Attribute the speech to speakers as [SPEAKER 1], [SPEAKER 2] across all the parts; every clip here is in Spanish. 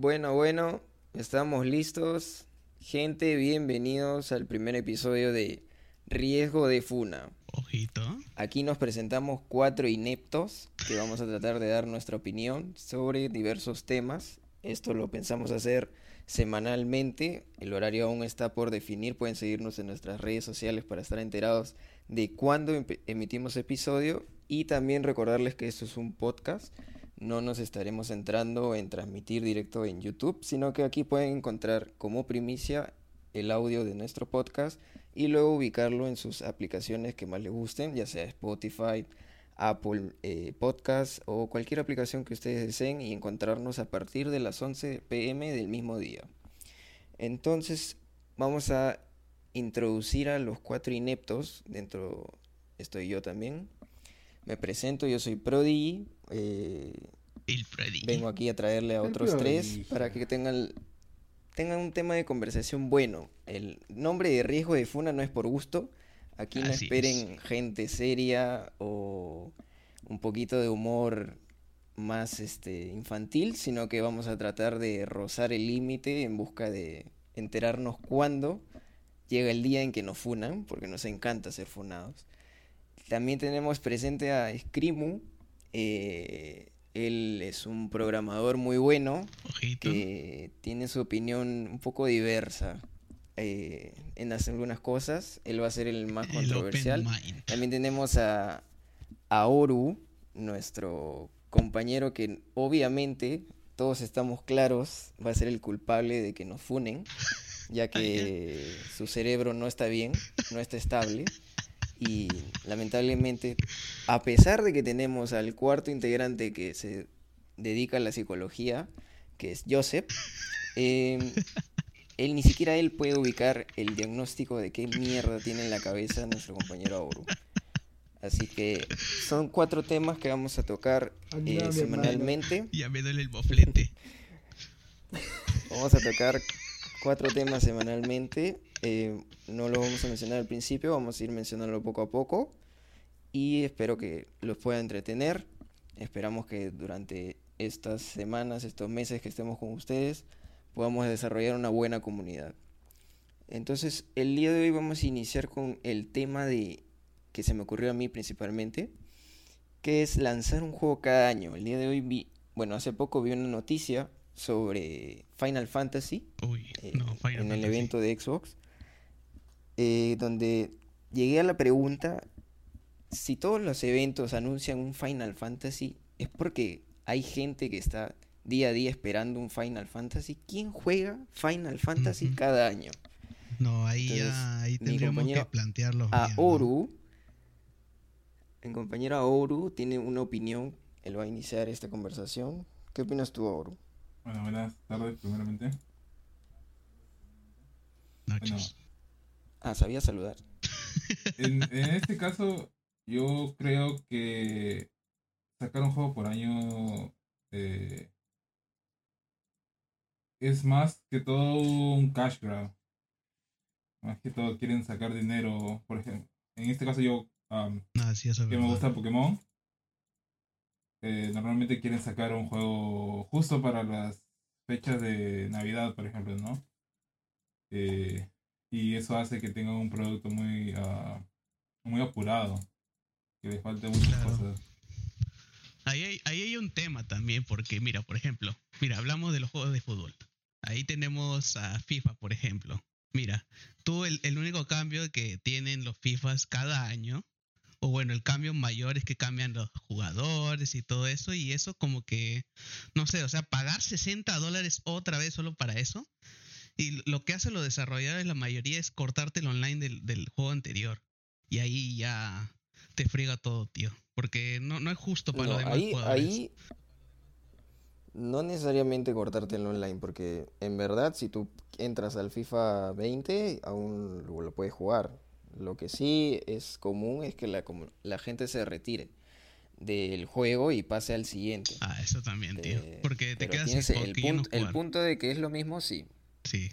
[SPEAKER 1] Bueno, bueno, estamos listos. Gente, bienvenidos al primer episodio de Riesgo de Funa.
[SPEAKER 2] Ojito.
[SPEAKER 1] Aquí nos presentamos cuatro ineptos que vamos a tratar de dar nuestra opinión sobre diversos temas. Esto lo pensamos hacer semanalmente. El horario aún está por definir. Pueden seguirnos en nuestras redes sociales para estar enterados de cuándo emitimos episodio. Y también recordarles que esto es un podcast. No nos estaremos centrando en transmitir directo en YouTube, sino que aquí pueden encontrar como primicia el audio de nuestro podcast y luego ubicarlo en sus aplicaciones que más les gusten, ya sea Spotify, Apple eh, Podcast o cualquier aplicación que ustedes deseen y encontrarnos a partir de las 11 pm del mismo día. Entonces vamos a introducir a los cuatro ineptos, dentro estoy yo también. Me presento, yo soy Prodigy, eh,
[SPEAKER 2] El Freddy.
[SPEAKER 1] vengo aquí a traerle a otros tres para que tengan, tengan un tema de conversación bueno. El nombre de riesgo de Funa no es por gusto. Aquí no
[SPEAKER 2] Así
[SPEAKER 1] esperen gente seria o un poquito de humor más este infantil, sino que vamos a tratar de rozar el límite en busca de enterarnos cuándo llega el día en que nos funan, porque nos encanta ser funados. También tenemos presente a Scrimu. eh, él es un programador muy bueno
[SPEAKER 2] Ojito.
[SPEAKER 1] que tiene su opinión un poco diversa eh, en hacer algunas cosas. Él va a ser el más
[SPEAKER 2] El
[SPEAKER 1] controversial. También tenemos a, a Oru, nuestro compañero que obviamente todos estamos claros va a ser el culpable de que nos funen, ya que su cerebro no está bien, no está estable. Y lamentablemente, a pesar de que tenemos al cuarto integrante que se dedica a la psicología, que es Joseph, eh, él ni siquiera él puede ubicar el diagnóstico de qué mierda tiene en la cabeza nuestro compañero Auro. Así que son cuatro temas que vamos a tocar eh, semanalmente.
[SPEAKER 2] Ya me duele el boflete.
[SPEAKER 1] Vamos a tocar cuatro temas semanalmente. Eh, no los vamos a mencionar al principio, vamos a ir mencionándolo poco a poco. Y espero que los pueda entretener. Esperamos que durante estas semanas, estos meses que estemos con ustedes, podamos desarrollar una buena comunidad. Entonces, el día de hoy vamos a iniciar con el tema de que se me ocurrió a mí principalmente, que es lanzar un juego cada año. El día de hoy vi, bueno, hace poco vi una noticia sobre Final Fantasy
[SPEAKER 2] Uy,
[SPEAKER 1] eh,
[SPEAKER 2] no, Final
[SPEAKER 1] en el evento de Xbox, eh, donde llegué a la pregunta, si todos los eventos anuncian un Final Fantasy, es porque hay gente que está día a día esperando un Final Fantasy. ¿Quién juega Final Fantasy cada año?
[SPEAKER 2] No, ahí
[SPEAKER 1] Entonces,
[SPEAKER 2] ya ahí
[SPEAKER 1] mi
[SPEAKER 2] tendríamos que
[SPEAKER 1] compañero
[SPEAKER 2] plantearlo
[SPEAKER 1] A
[SPEAKER 2] bien, ¿no?
[SPEAKER 1] Oru, el compañero Aoru tiene una opinión, él va a iniciar esta conversación. ¿Qué opinas tú, Aoru?
[SPEAKER 3] Bueno, buenas tardes, primeramente.
[SPEAKER 2] Nachos.
[SPEAKER 1] Ah, sabía saludar.
[SPEAKER 3] En, en este caso, yo creo que sacar un juego por año eh, es más que todo un cash grab. Más que todo quieren sacar dinero, por ejemplo. En este caso yo, am,
[SPEAKER 2] Ah, sí, eso es
[SPEAKER 3] que me gusta Pokémon, eh, normalmente quieren sacar un juego justo para las fechas de Navidad, por ejemplo, ¿no? Eh, y eso hace que tengan un producto muy, ah, muy apurado, que les falte muchas
[SPEAKER 2] Claro.
[SPEAKER 3] cosas.
[SPEAKER 2] Ahí hay, ahí hay un tema también, porque mira, por ejemplo, mira, hablamos de los juegos de fútbol. Ahí tenemos a FIFA, por ejemplo. Mira, tú el, el único cambio que tienen los FIFAs cada año, o bueno, el cambio mayor es que cambian los jugadores y todo eso, y eso como que, no sé, o sea, pagar 60 dólares otra vez solo para eso. Y lo que hacen los desarrolladores, la mayoría, es cortarte el online del, del juego anterior. Y ahí ya te friega todo, tío. Porque no, no es justo para
[SPEAKER 1] No,
[SPEAKER 2] los demás
[SPEAKER 1] ahí,
[SPEAKER 2] jugadores.
[SPEAKER 1] ahí no necesariamente cortarte el online, porque en verdad si tú entras al FIFA 20, aún lo, puedes jugar. Lo que sí es común es que la, la gente se retire del juego y pase al siguiente.
[SPEAKER 2] Ah, eso también, tío.
[SPEAKER 1] Eh,
[SPEAKER 2] Porque te
[SPEAKER 1] pero
[SPEAKER 2] quedas sin
[SPEAKER 1] el,
[SPEAKER 2] no
[SPEAKER 1] el punto de que es lo mismo, sí,
[SPEAKER 2] Sí.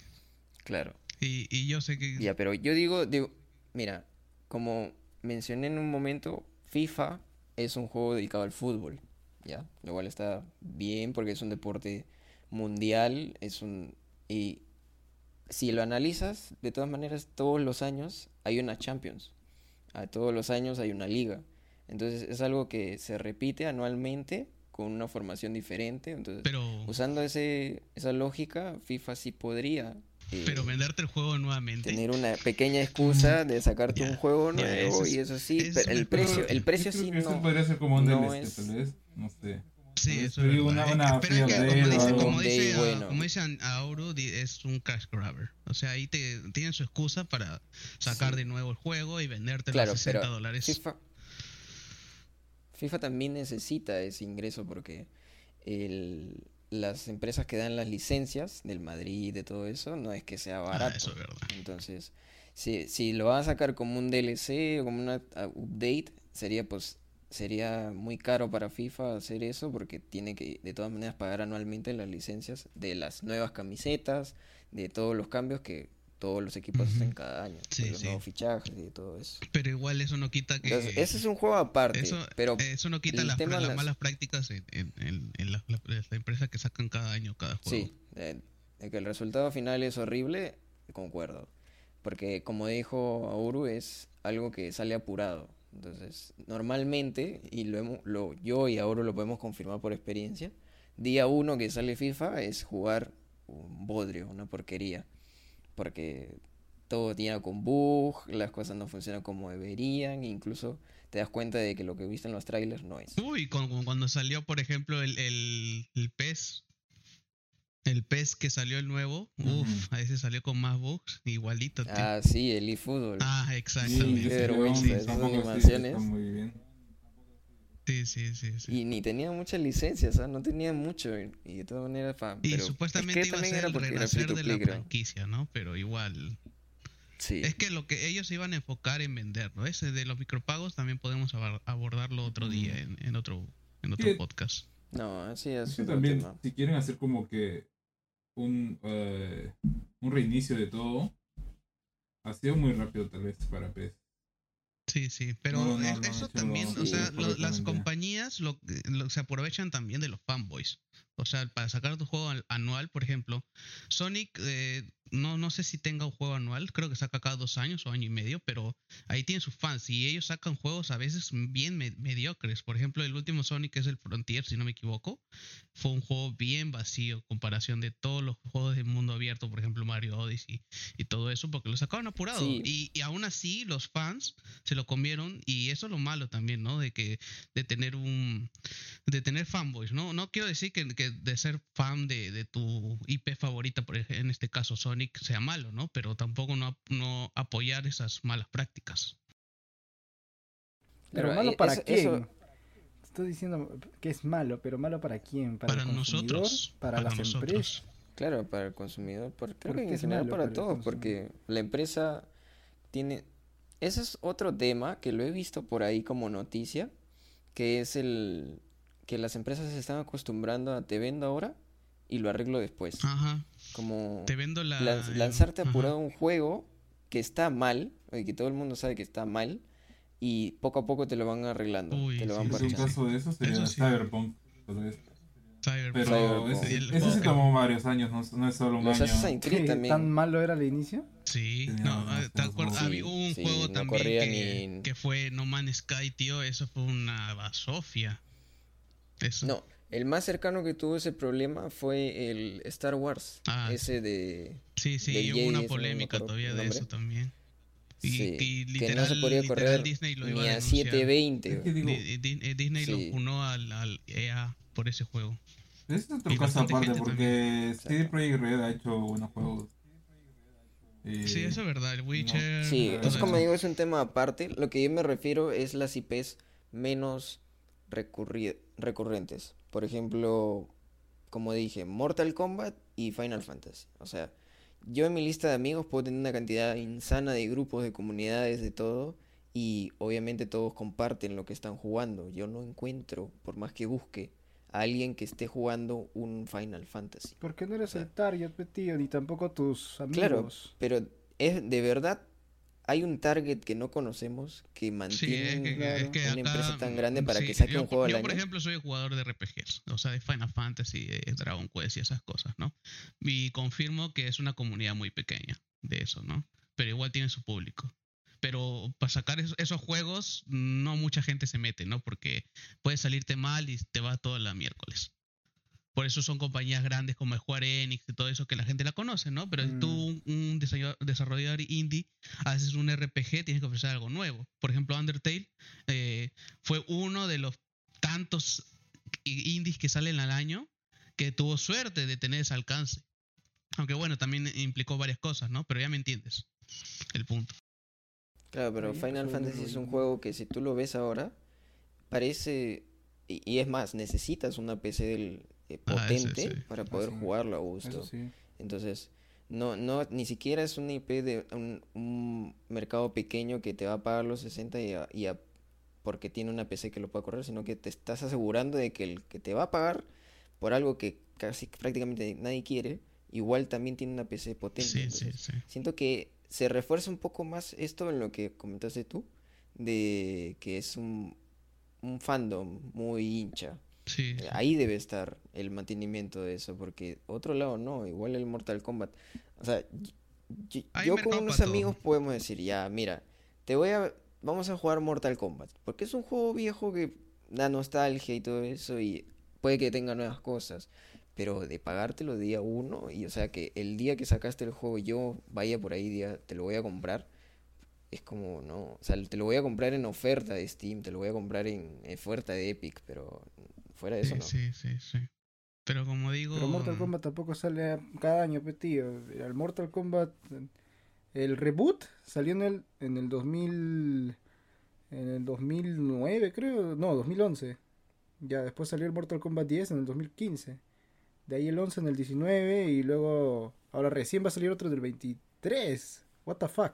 [SPEAKER 1] claro.
[SPEAKER 2] Y, y yo sé que...
[SPEAKER 1] Ya, pero yo digo, digo, mira, como mencioné en un momento, FIFA es un juego dedicado al fútbol, ¿ya? Lo cual está bien porque es un deporte mundial, es un... Y si lo analizas, de todas maneras, todos los años hay una Champions. A todos los años hay una liga. Entonces es algo que se repite anualmente con una formación diferente. Entonces,
[SPEAKER 2] Pero,
[SPEAKER 1] usando ese, esa lógica, FIFA sí podría eh,
[SPEAKER 2] pero venderte el juego nuevamente.
[SPEAKER 1] tener una pequeña excusa de sacarte un juego
[SPEAKER 2] ya,
[SPEAKER 1] nuevo
[SPEAKER 2] eso es-
[SPEAKER 1] y eso sí,
[SPEAKER 2] eso
[SPEAKER 1] pero el precio, el precio sí
[SPEAKER 3] que eso
[SPEAKER 1] no.
[SPEAKER 3] podría ser como un
[SPEAKER 1] no
[SPEAKER 3] DLC,
[SPEAKER 1] es-
[SPEAKER 3] tal vez. No sé.
[SPEAKER 2] Sí, eso es
[SPEAKER 3] digo
[SPEAKER 2] verdad.
[SPEAKER 3] una- una
[SPEAKER 2] Pero es que,
[SPEAKER 3] free
[SPEAKER 2] como dice, como a-
[SPEAKER 1] Bueno.
[SPEAKER 2] como dice a Auro, di- es un cash grabber. O sea, ahí te tienen su excusa para sacar
[SPEAKER 1] Sí.
[SPEAKER 2] de nuevo el juego y venderte
[SPEAKER 1] Claro,
[SPEAKER 2] los 60
[SPEAKER 1] pero
[SPEAKER 2] dólares.
[SPEAKER 1] FIFA, FIFA también necesita ese ingreso porque el, las empresas que dan las licencias del Madrid, de todo eso, no es que sea
[SPEAKER 2] Ah,
[SPEAKER 1] barato.
[SPEAKER 2] eso es verdad.
[SPEAKER 1] Entonces, si, si lo van a sacar como un DLC o como una update, sería pues sería muy caro para FIFA hacer eso porque tiene que de todas maneras pagar anualmente las licencias de las nuevas camisetas, de todos los cambios que todos los equipos
[SPEAKER 2] Ujú.
[SPEAKER 1] hacen cada año,
[SPEAKER 2] Sí,
[SPEAKER 1] los
[SPEAKER 2] sí.
[SPEAKER 1] nuevos fichajes y todo eso.
[SPEAKER 2] Pero igual eso no quita que...
[SPEAKER 1] Entonces, ese es un juego aparte,
[SPEAKER 2] eso,
[SPEAKER 1] pero
[SPEAKER 2] eso no quita las, las
[SPEAKER 1] las-
[SPEAKER 2] malas prácticas en, en, en- en las, las- las empresas que sacan cada año cada juego.
[SPEAKER 1] Sí, de, de que el resultado final es horrible, concuerdo. Porque como dijo Auru, es algo que sale apurado. Entonces, normalmente, y lo hemos, lo, yo y Auru lo podemos confirmar por experiencia, día uno que sale FIFA es jugar un bodrio, una porquería. Porque todo tiene con bug, las cosas no funcionan como deberían, incluso te das cuenta de que lo que viste en los trailers no es.
[SPEAKER 2] Uy, con- cuando salió, por ejemplo, el, el, el PES, el PES que salió el nuevo, uff, a ese salió con más bugs, igualito. tío.
[SPEAKER 1] Ah, sí, el eFootball.
[SPEAKER 2] Ah,
[SPEAKER 3] Sí,
[SPEAKER 2] exactamente.
[SPEAKER 1] vergüenza,
[SPEAKER 3] juego
[SPEAKER 1] esas
[SPEAKER 3] sí
[SPEAKER 1] animaciones.
[SPEAKER 3] está muy bien.
[SPEAKER 2] Sí, sí, sí. sí.
[SPEAKER 1] Y ni tenía muchas licencias, ¿ah? No tenía mucho. Y, de todas maneras,
[SPEAKER 2] Y
[SPEAKER 1] pero es
[SPEAKER 2] supuestamente
[SPEAKER 1] que
[SPEAKER 2] iba a
[SPEAKER 1] también
[SPEAKER 2] ser
[SPEAKER 1] era
[SPEAKER 2] el renacer de la franquicia, ¿no? Pero igual.
[SPEAKER 1] Sí.
[SPEAKER 2] Es que lo que ellos se iban a enfocar en vender, ¿no? Ese de los micropagos también podemos abordarlo otro día en, en otro en otro podcast.
[SPEAKER 1] No, así es.
[SPEAKER 3] Es que también,
[SPEAKER 1] tema.
[SPEAKER 3] si quieren hacer como que un, eh, un reinicio de todo, ha sido muy rápido tal vez para PES.
[SPEAKER 2] Sí, sí, pero
[SPEAKER 3] No, no,
[SPEAKER 2] es-
[SPEAKER 3] no,
[SPEAKER 2] eso también, o sea, lo- las compañías lo, lo- se aprovechan también de los fanboys. O sea, para sacar tu juego al- anual, por ejemplo, Sonic, eh, no, no sé si tenga un juego anual, creo que saca cada dos años o año y medio, pero ahí tienen sus fans y ellos sacan juegos a veces bien me- mediocres. Por ejemplo, el último Sonic es el Frontier, si no me equivoco, fue un juego bien vacío en comparación de todos los juegos de mundo abierto, por ejemplo, Mario Odyssey y todo eso, porque lo sacaron apurado.
[SPEAKER 1] Sí.
[SPEAKER 2] Y, y aún así, los fans se lo comieron y eso es lo malo también, ¿no? De que de tener un de tener fanboys, ¿no? No quiero decir que, que de ser fan de, de tu IP favorita, por ej- en este caso Sonic, sea malo, ¿no? Pero tampoco no, no apoyar esas malas prácticas.
[SPEAKER 4] Pero
[SPEAKER 1] Pero
[SPEAKER 4] malo
[SPEAKER 1] ahí-
[SPEAKER 4] para
[SPEAKER 1] eso-
[SPEAKER 4] quién?
[SPEAKER 1] eso-
[SPEAKER 4] Estoy diciendo que es malo, pero malo para quién? Para,
[SPEAKER 2] Para
[SPEAKER 4] el consumidor,
[SPEAKER 2] nosotros,
[SPEAKER 4] para,
[SPEAKER 2] para
[SPEAKER 4] las
[SPEAKER 2] nosotros.
[SPEAKER 4] empresas.
[SPEAKER 1] Claro, para el consumidor. Por, creo
[SPEAKER 4] ¿Por
[SPEAKER 1] que
[SPEAKER 4] qué
[SPEAKER 1] en
[SPEAKER 4] es
[SPEAKER 1] general
[SPEAKER 4] malo
[SPEAKER 1] para
[SPEAKER 4] para
[SPEAKER 1] todos, porque la empresa tiene... Ese es otro tema que lo he visto por ahí como noticia, que es el que las empresas se están acostumbrando a te vendo ahora y lo arreglo después.
[SPEAKER 2] Ajá.
[SPEAKER 1] Como
[SPEAKER 2] Te vendo la.
[SPEAKER 1] lanzarte apurado un juego que está mal, y que todo el mundo sabe que está mal, y poco a poco te lo van arreglando,
[SPEAKER 2] Uy,
[SPEAKER 1] te lo
[SPEAKER 2] sí,
[SPEAKER 1] van
[SPEAKER 2] sí,
[SPEAKER 3] Es un caso de eso sería
[SPEAKER 2] Eso sí.
[SPEAKER 3] Cyberpunk.
[SPEAKER 2] Cyberpunk.
[SPEAKER 3] Pero
[SPEAKER 1] Cyberpunk.
[SPEAKER 3] ese, ese
[SPEAKER 2] juego-
[SPEAKER 3] tomó varios años, no, no es solo un
[SPEAKER 1] Los
[SPEAKER 3] año.
[SPEAKER 1] Assassin's Creed
[SPEAKER 4] ¿Qué,
[SPEAKER 1] también.
[SPEAKER 4] ¿Tan malo era al inicio?
[SPEAKER 2] Sí, no, eh, ¿te acuerdas? Había un
[SPEAKER 1] Sí,
[SPEAKER 2] juego
[SPEAKER 1] no
[SPEAKER 2] también que,
[SPEAKER 1] ni-
[SPEAKER 2] que fue No Man's Sky, tío. Eso fue una basofia. Eso.
[SPEAKER 1] No, el más cercano que tuvo ese problema fue el Star Wars,
[SPEAKER 2] Ah,
[SPEAKER 1] ese de...
[SPEAKER 2] Sí, sí,
[SPEAKER 1] del
[SPEAKER 2] y hubo una
[SPEAKER 1] Jedi, no me
[SPEAKER 2] polémica
[SPEAKER 1] acuerdo
[SPEAKER 2] todavía de eso también. Y,
[SPEAKER 1] Sí,
[SPEAKER 2] y
[SPEAKER 1] que
[SPEAKER 2] literal,
[SPEAKER 1] no se podía correr
[SPEAKER 2] Disney lo
[SPEAKER 1] ni
[SPEAKER 2] iba a
[SPEAKER 1] a
[SPEAKER 2] denunciar.
[SPEAKER 1] 720.
[SPEAKER 3] Es que digo,
[SPEAKER 2] Di- Di- eh, Disney
[SPEAKER 1] Sí.
[SPEAKER 2] lo funó al, al EA por ese juego.
[SPEAKER 3] es otro
[SPEAKER 2] y
[SPEAKER 3] caso
[SPEAKER 2] bastante
[SPEAKER 3] aparte porque CD. Projekt Red ha hecho buenos juegos. Eh,
[SPEAKER 2] Sí, eso es verdad. El Witcher.
[SPEAKER 1] Sí,
[SPEAKER 3] Pero
[SPEAKER 1] es como
[SPEAKER 2] eso.
[SPEAKER 1] digo, es un tema aparte. Lo que yo me refiero es las IPs menos recurri- recurrentes. Por ejemplo, como dije, Mortal Kombat y Final Fantasy. O sea, yo en mi lista de amigos puedo tener una cantidad insana de grupos, de comunidades, de todo. Y obviamente todos comparten lo que están jugando. Yo no encuentro, por más que busque, a alguien que esté jugando un Final Fantasy.
[SPEAKER 4] Porque no eres
[SPEAKER 1] sea,
[SPEAKER 4] el target, tío, ni tampoco tus
[SPEAKER 1] Claro,
[SPEAKER 4] amigos.
[SPEAKER 1] pero es de verdad hay un target que no conocemos que
[SPEAKER 2] Sí,
[SPEAKER 1] mantiene
[SPEAKER 2] es que,
[SPEAKER 4] claro.
[SPEAKER 2] es que
[SPEAKER 1] una
[SPEAKER 2] acá,
[SPEAKER 1] empresa tan grande para
[SPEAKER 2] sí,
[SPEAKER 1] que saque
[SPEAKER 2] yo,
[SPEAKER 1] un juego al
[SPEAKER 2] yo,
[SPEAKER 1] año.
[SPEAKER 2] por ejemplo, soy jugador de RPGs, o sea, de Final Fantasy, de Dragon Quest y esas cosas, ¿no? Y confirmo que es una comunidad muy pequeña de eso, ¿no? Pero igual tiene su público. Pero para sacar esos, esos juegos, no mucha gente se mete, ¿no? Porque puede salirte mal y te va toda la miércoles. Por eso son compañías grandes como Square Enix y todo eso que la gente la conoce, ¿no? Pero si tú, un, un desarrolla- desarrollador indie, haces un RPG, tienes que ofrecer algo nuevo. Por ejemplo, Undertale eh, fue uno de los tantos indies que salen al año que tuvo suerte de tener ese alcance. Aunque bueno, también implicó varias cosas, ¿no? Pero ya me entiendes el punto.
[SPEAKER 1] Claro, pero Final Fantasy es un juego que si tú lo ves ahora, parece... Y, y es más, necesitas una PC del, eh,
[SPEAKER 2] Ah, ese
[SPEAKER 1] potente
[SPEAKER 2] sí.
[SPEAKER 1] para poder
[SPEAKER 4] sí.
[SPEAKER 1] jugarlo a gusto.
[SPEAKER 4] Sí.
[SPEAKER 1] Entonces, no, no, ni siquiera es una IP de un, un mercado pequeño que te va a pagar los 60 y, a- y a- porque tiene una PC que lo pueda correr, sino que te estás asegurando de que el que te va a pagar por algo que casi prácticamente nadie quiere, igual también tiene una PC potente.
[SPEAKER 2] Sí, sí,
[SPEAKER 1] Entonces,
[SPEAKER 2] sí.
[SPEAKER 1] Siento que se refuerza un poco más esto en lo que comentaste tú, de que es un, un fandom muy hincha.
[SPEAKER 2] Sí, sí.
[SPEAKER 1] Ahí debe estar el mantenimiento de eso, porque otro lado no, igual el Mortal Kombat. O sea, yo con unos
[SPEAKER 2] todo.
[SPEAKER 1] amigos podemos decir, ya, mira, te voy a, vamos a jugar Mortal Kombat, porque es un juego viejo que da nostalgia y todo eso, y puede que tenga nuevas cosas, pero de pagártelo día uno, y o sea, que el día que sacaste el juego yo vaya por ahí, día, te lo voy a comprar, es como, no, o sea, te lo voy a comprar en oferta de Steam, te lo voy a comprar en oferta de Epic, pero fuera de eso
[SPEAKER 2] Sí,
[SPEAKER 1] no.
[SPEAKER 2] sí, sí, sí. Pero como digo,
[SPEAKER 4] Pero Mortal Kombat tampoco sale cada año, pe, tío. El Mortal Kombat, el reboot salió en el, en el 2000, en el 2009 creo, no, 2011. Ya, después salió el Mortal Kombat 10 en el 2015. De ahí el 11 en el 19 y luego, ahora recién va a salir otro del 23. What the fuck.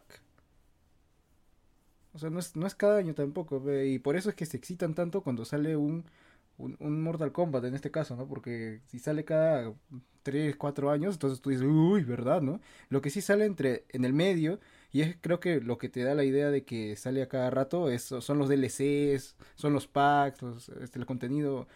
[SPEAKER 4] O sea, no es, no es cada año tampoco, y por eso es que se excitan tanto cuando sale un, un, un Mortal Kombat en este caso, ¿no? Porque si sale cada 3, 4 años, entonces tú dices, uy, ¿verdad, no? Lo que sí sale entre en el medio, y es creo que lo que te da la idea de que sale a cada rato, es, son los DLCs, son los packs, los, este, el contenido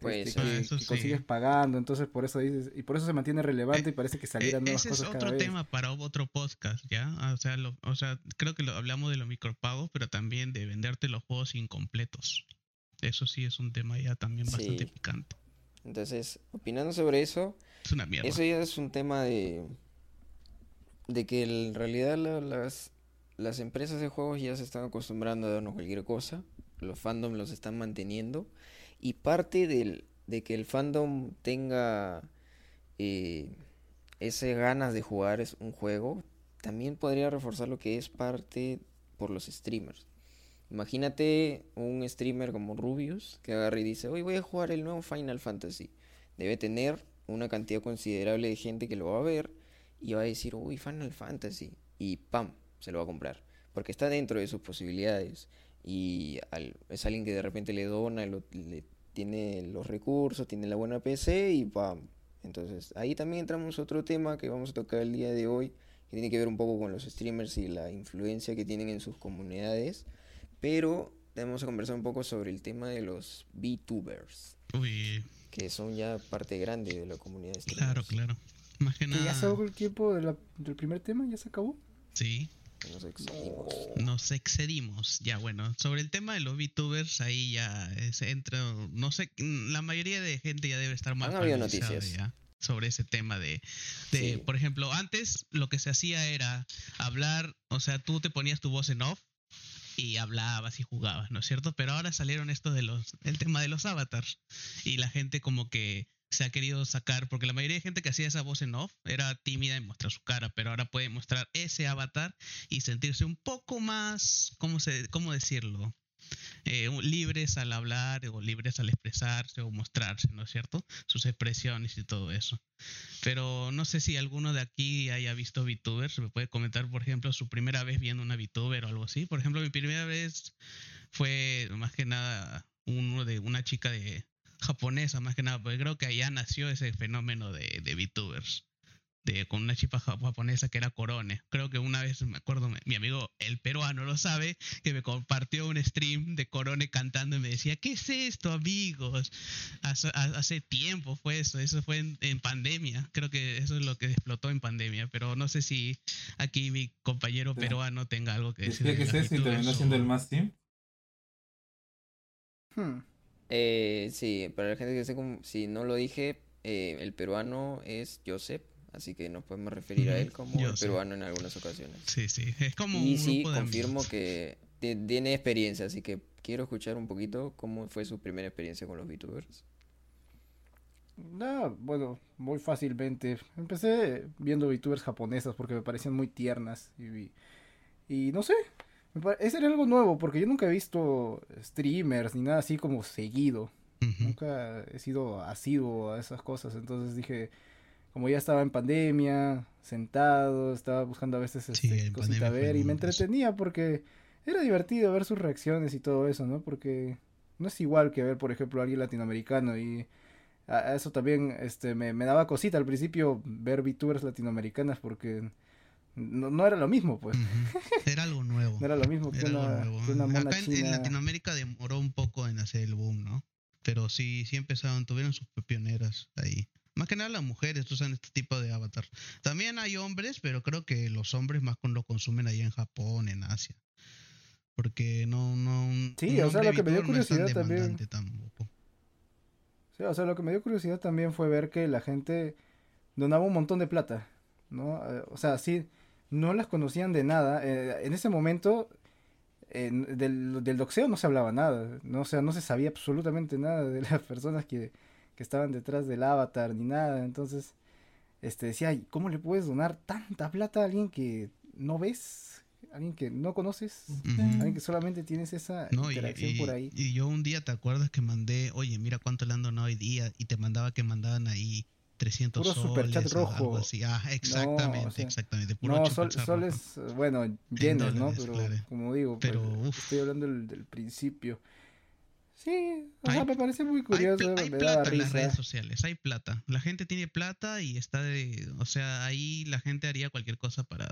[SPEAKER 1] Pues,
[SPEAKER 4] este, que,
[SPEAKER 2] eso
[SPEAKER 4] que consigues
[SPEAKER 2] sí.
[SPEAKER 4] pagando, entonces por eso dices, y por eso se mantiene relevante y parece que
[SPEAKER 2] Eh,
[SPEAKER 4] salieran nuevas
[SPEAKER 2] ese es
[SPEAKER 4] cosas cada
[SPEAKER 2] otro
[SPEAKER 4] vez.
[SPEAKER 2] tema para otro podcast, ¿ya? Ah, O sea, lo- o sea, creo que lo, hablamos de los micropagos, pero también de venderte los juegos incompletos. Eso sí es un tema ya también bastante
[SPEAKER 1] Sí.
[SPEAKER 2] picante.
[SPEAKER 1] Entonces, opinando sobre eso,
[SPEAKER 2] Es una mierda.
[SPEAKER 1] eso ya es un tema de, de que en realidad la- las, las empresas de juegos ya se están acostumbrando a darnos cualquier cosa, los fandom los están manteniendo, y parte del, de que el fandom tenga eh, esas ganas de jugar es un juego, también podría reforzar lo que es parte por los streamers. Imagínate un streamer como Rubius que agarra y dice, hoy voy a jugar el nuevo Final Fantasy. Debe tener una cantidad considerable de gente que lo va a ver y va a decir, uy, Final Fantasy. Y pam, se lo va a comprar. Porque está dentro de sus posibilidades. Y al- es alguien que de repente le dona, lo- le, tiene los recursos, tiene la buena PC y pam. Entonces ahí también entramos otro tema que vamos a tocar el día de hoy, que tiene que ver un poco con los streamers y la influencia que tienen en sus comunidades. Pero vamos a conversar un poco sobre el tema de los VTubers,
[SPEAKER 2] Uy,
[SPEAKER 1] que son ya parte grande de la comunidad de
[SPEAKER 2] claro, claro. Más que
[SPEAKER 4] ¿Que ya
[SPEAKER 2] nada,
[SPEAKER 4] se acabó el tiempo de la- del primer tema? ¿Ya se acabó?
[SPEAKER 2] sí,
[SPEAKER 1] nos excedimos.
[SPEAKER 2] nos excedimos. Ya, bueno, sobre el tema de los VTubers, ahí ya es, entra, no sé, la mayoría de gente ya debe estar más
[SPEAKER 1] Han habido noticias.
[SPEAKER 2] ya sobre ese tema de, de
[SPEAKER 1] Sí.
[SPEAKER 2] por ejemplo, antes lo que se hacía era hablar, o sea, tú te ponías tu voz en off y hablabas y jugabas, ¿no es cierto? Pero ahora salieron estos de los, el tema de los avatars y la gente como que se ha querido sacar, porque la mayoría de gente que hacía esa voz en off era tímida en mostrar su cara, pero ahora puede mostrar ese avatar y sentirse un poco más, ¿cómo, se, cómo decirlo? Eh, libres al hablar o libres al expresarse o mostrarse, ¿no es cierto? Sus expresiones y todo eso. Pero no sé si alguno de aquí haya visto VTubers. Me puede comentar, por ejemplo, su primera vez viendo una VTuber o algo así. Por ejemplo, mi primera vez fue más que nada uno de una chica de japonesa, más que nada, porque creo que allá nació ese fenómeno de, de VTubers. De, con una chica japonesa que era Corone. Creo que una vez, me acuerdo, mi amigo el peruano lo sabe, que me compartió un stream de Corone cantando y me decía, ¿qué es esto, amigos? Hace, tiempo fue eso, eso fue en, pandemia. Creo que eso es lo que explotó en pandemia, pero no sé si aquí mi compañero peruano tenga algo que decir.
[SPEAKER 3] ¿Qué es eso y terminó siendo el más team?
[SPEAKER 1] Hmm. Eh, sí, para la gente que sé si no lo dije, eh, el peruano es Joseph así que nos podemos referir a él como peruano en algunas ocasiones.
[SPEAKER 2] Sí, sí, es como
[SPEAKER 1] y sí, confirmo que tiene experiencia, así que quiero escuchar un poquito cómo fue su primera experiencia con los VTubers.
[SPEAKER 4] No, bueno, muy fácilmente. Empecé viendo VTubers japonesas porque me parecían muy tiernas y, y no sé, ese era algo nuevo porque yo nunca he visto streamers ni nada así como seguido. Nunca he sido asiduo a esas cosas, entonces dije, como ya estaba en pandemia, sentado, estaba buscando a veces este, cosita a ver y me entretenía porque era divertido ver sus reacciones y todo eso, ¿no? Porque no es igual que ver, por ejemplo, a alguien latinoamericano y a eso también este, me, me daba cosita al principio ver VTubers latinoamericanas porque no, no era lo mismo, pues.
[SPEAKER 2] Era algo nuevo.
[SPEAKER 4] no era lo mismo que, una, mona
[SPEAKER 2] Acá en, Latinoamérica demoró un poco en hacer el boom, ¿no? Pero sí, sí empezaron, tuvieron sus pioneras ahí. Más que nada las mujeres usan este tipo de avatar. También hay hombres, pero creo que los hombres más con lo consumen ahí en Japón, en Asia. Porque no, no.
[SPEAKER 4] Sí, o sea, lo que me dio curiosidad también. Sí, o sea, lo que me dio curiosidad también fue ver que la gente donaba un montón de plata, ¿no? Eh, o sea, sí, no las conocían de nada. Eh, en ese momento, del, del doxeo no se hablaba nada, ¿no? O sea, no se sabía absolutamente nada de las personas que que estaban detrás del avatar ni nada. Entonces, este decía, ¿cómo le puedes donar tanta plata a alguien que no ves? Alguien que no conoces, alguien que solamente tienes esa interacción por ahí.
[SPEAKER 2] Y yo un día, ¿te acuerdas que mandé, oye, mira cuánto le han donado hoy día? Y te mandaba que mandaban ahí 300 Puro soles superchat rojo. Algo así. Ah, exactamente, exactamente.
[SPEAKER 4] Puro no, sol, soles, bueno, llenos, ¿no? Pero, como digo, pues, pero, estoy hablando del, del principio. Sí, o sea, me parece muy curioso.
[SPEAKER 2] Hay, plata en las redes sociales, hay plata. La gente tiene plata y está de. O sea, ahí la gente haría cualquier cosa para,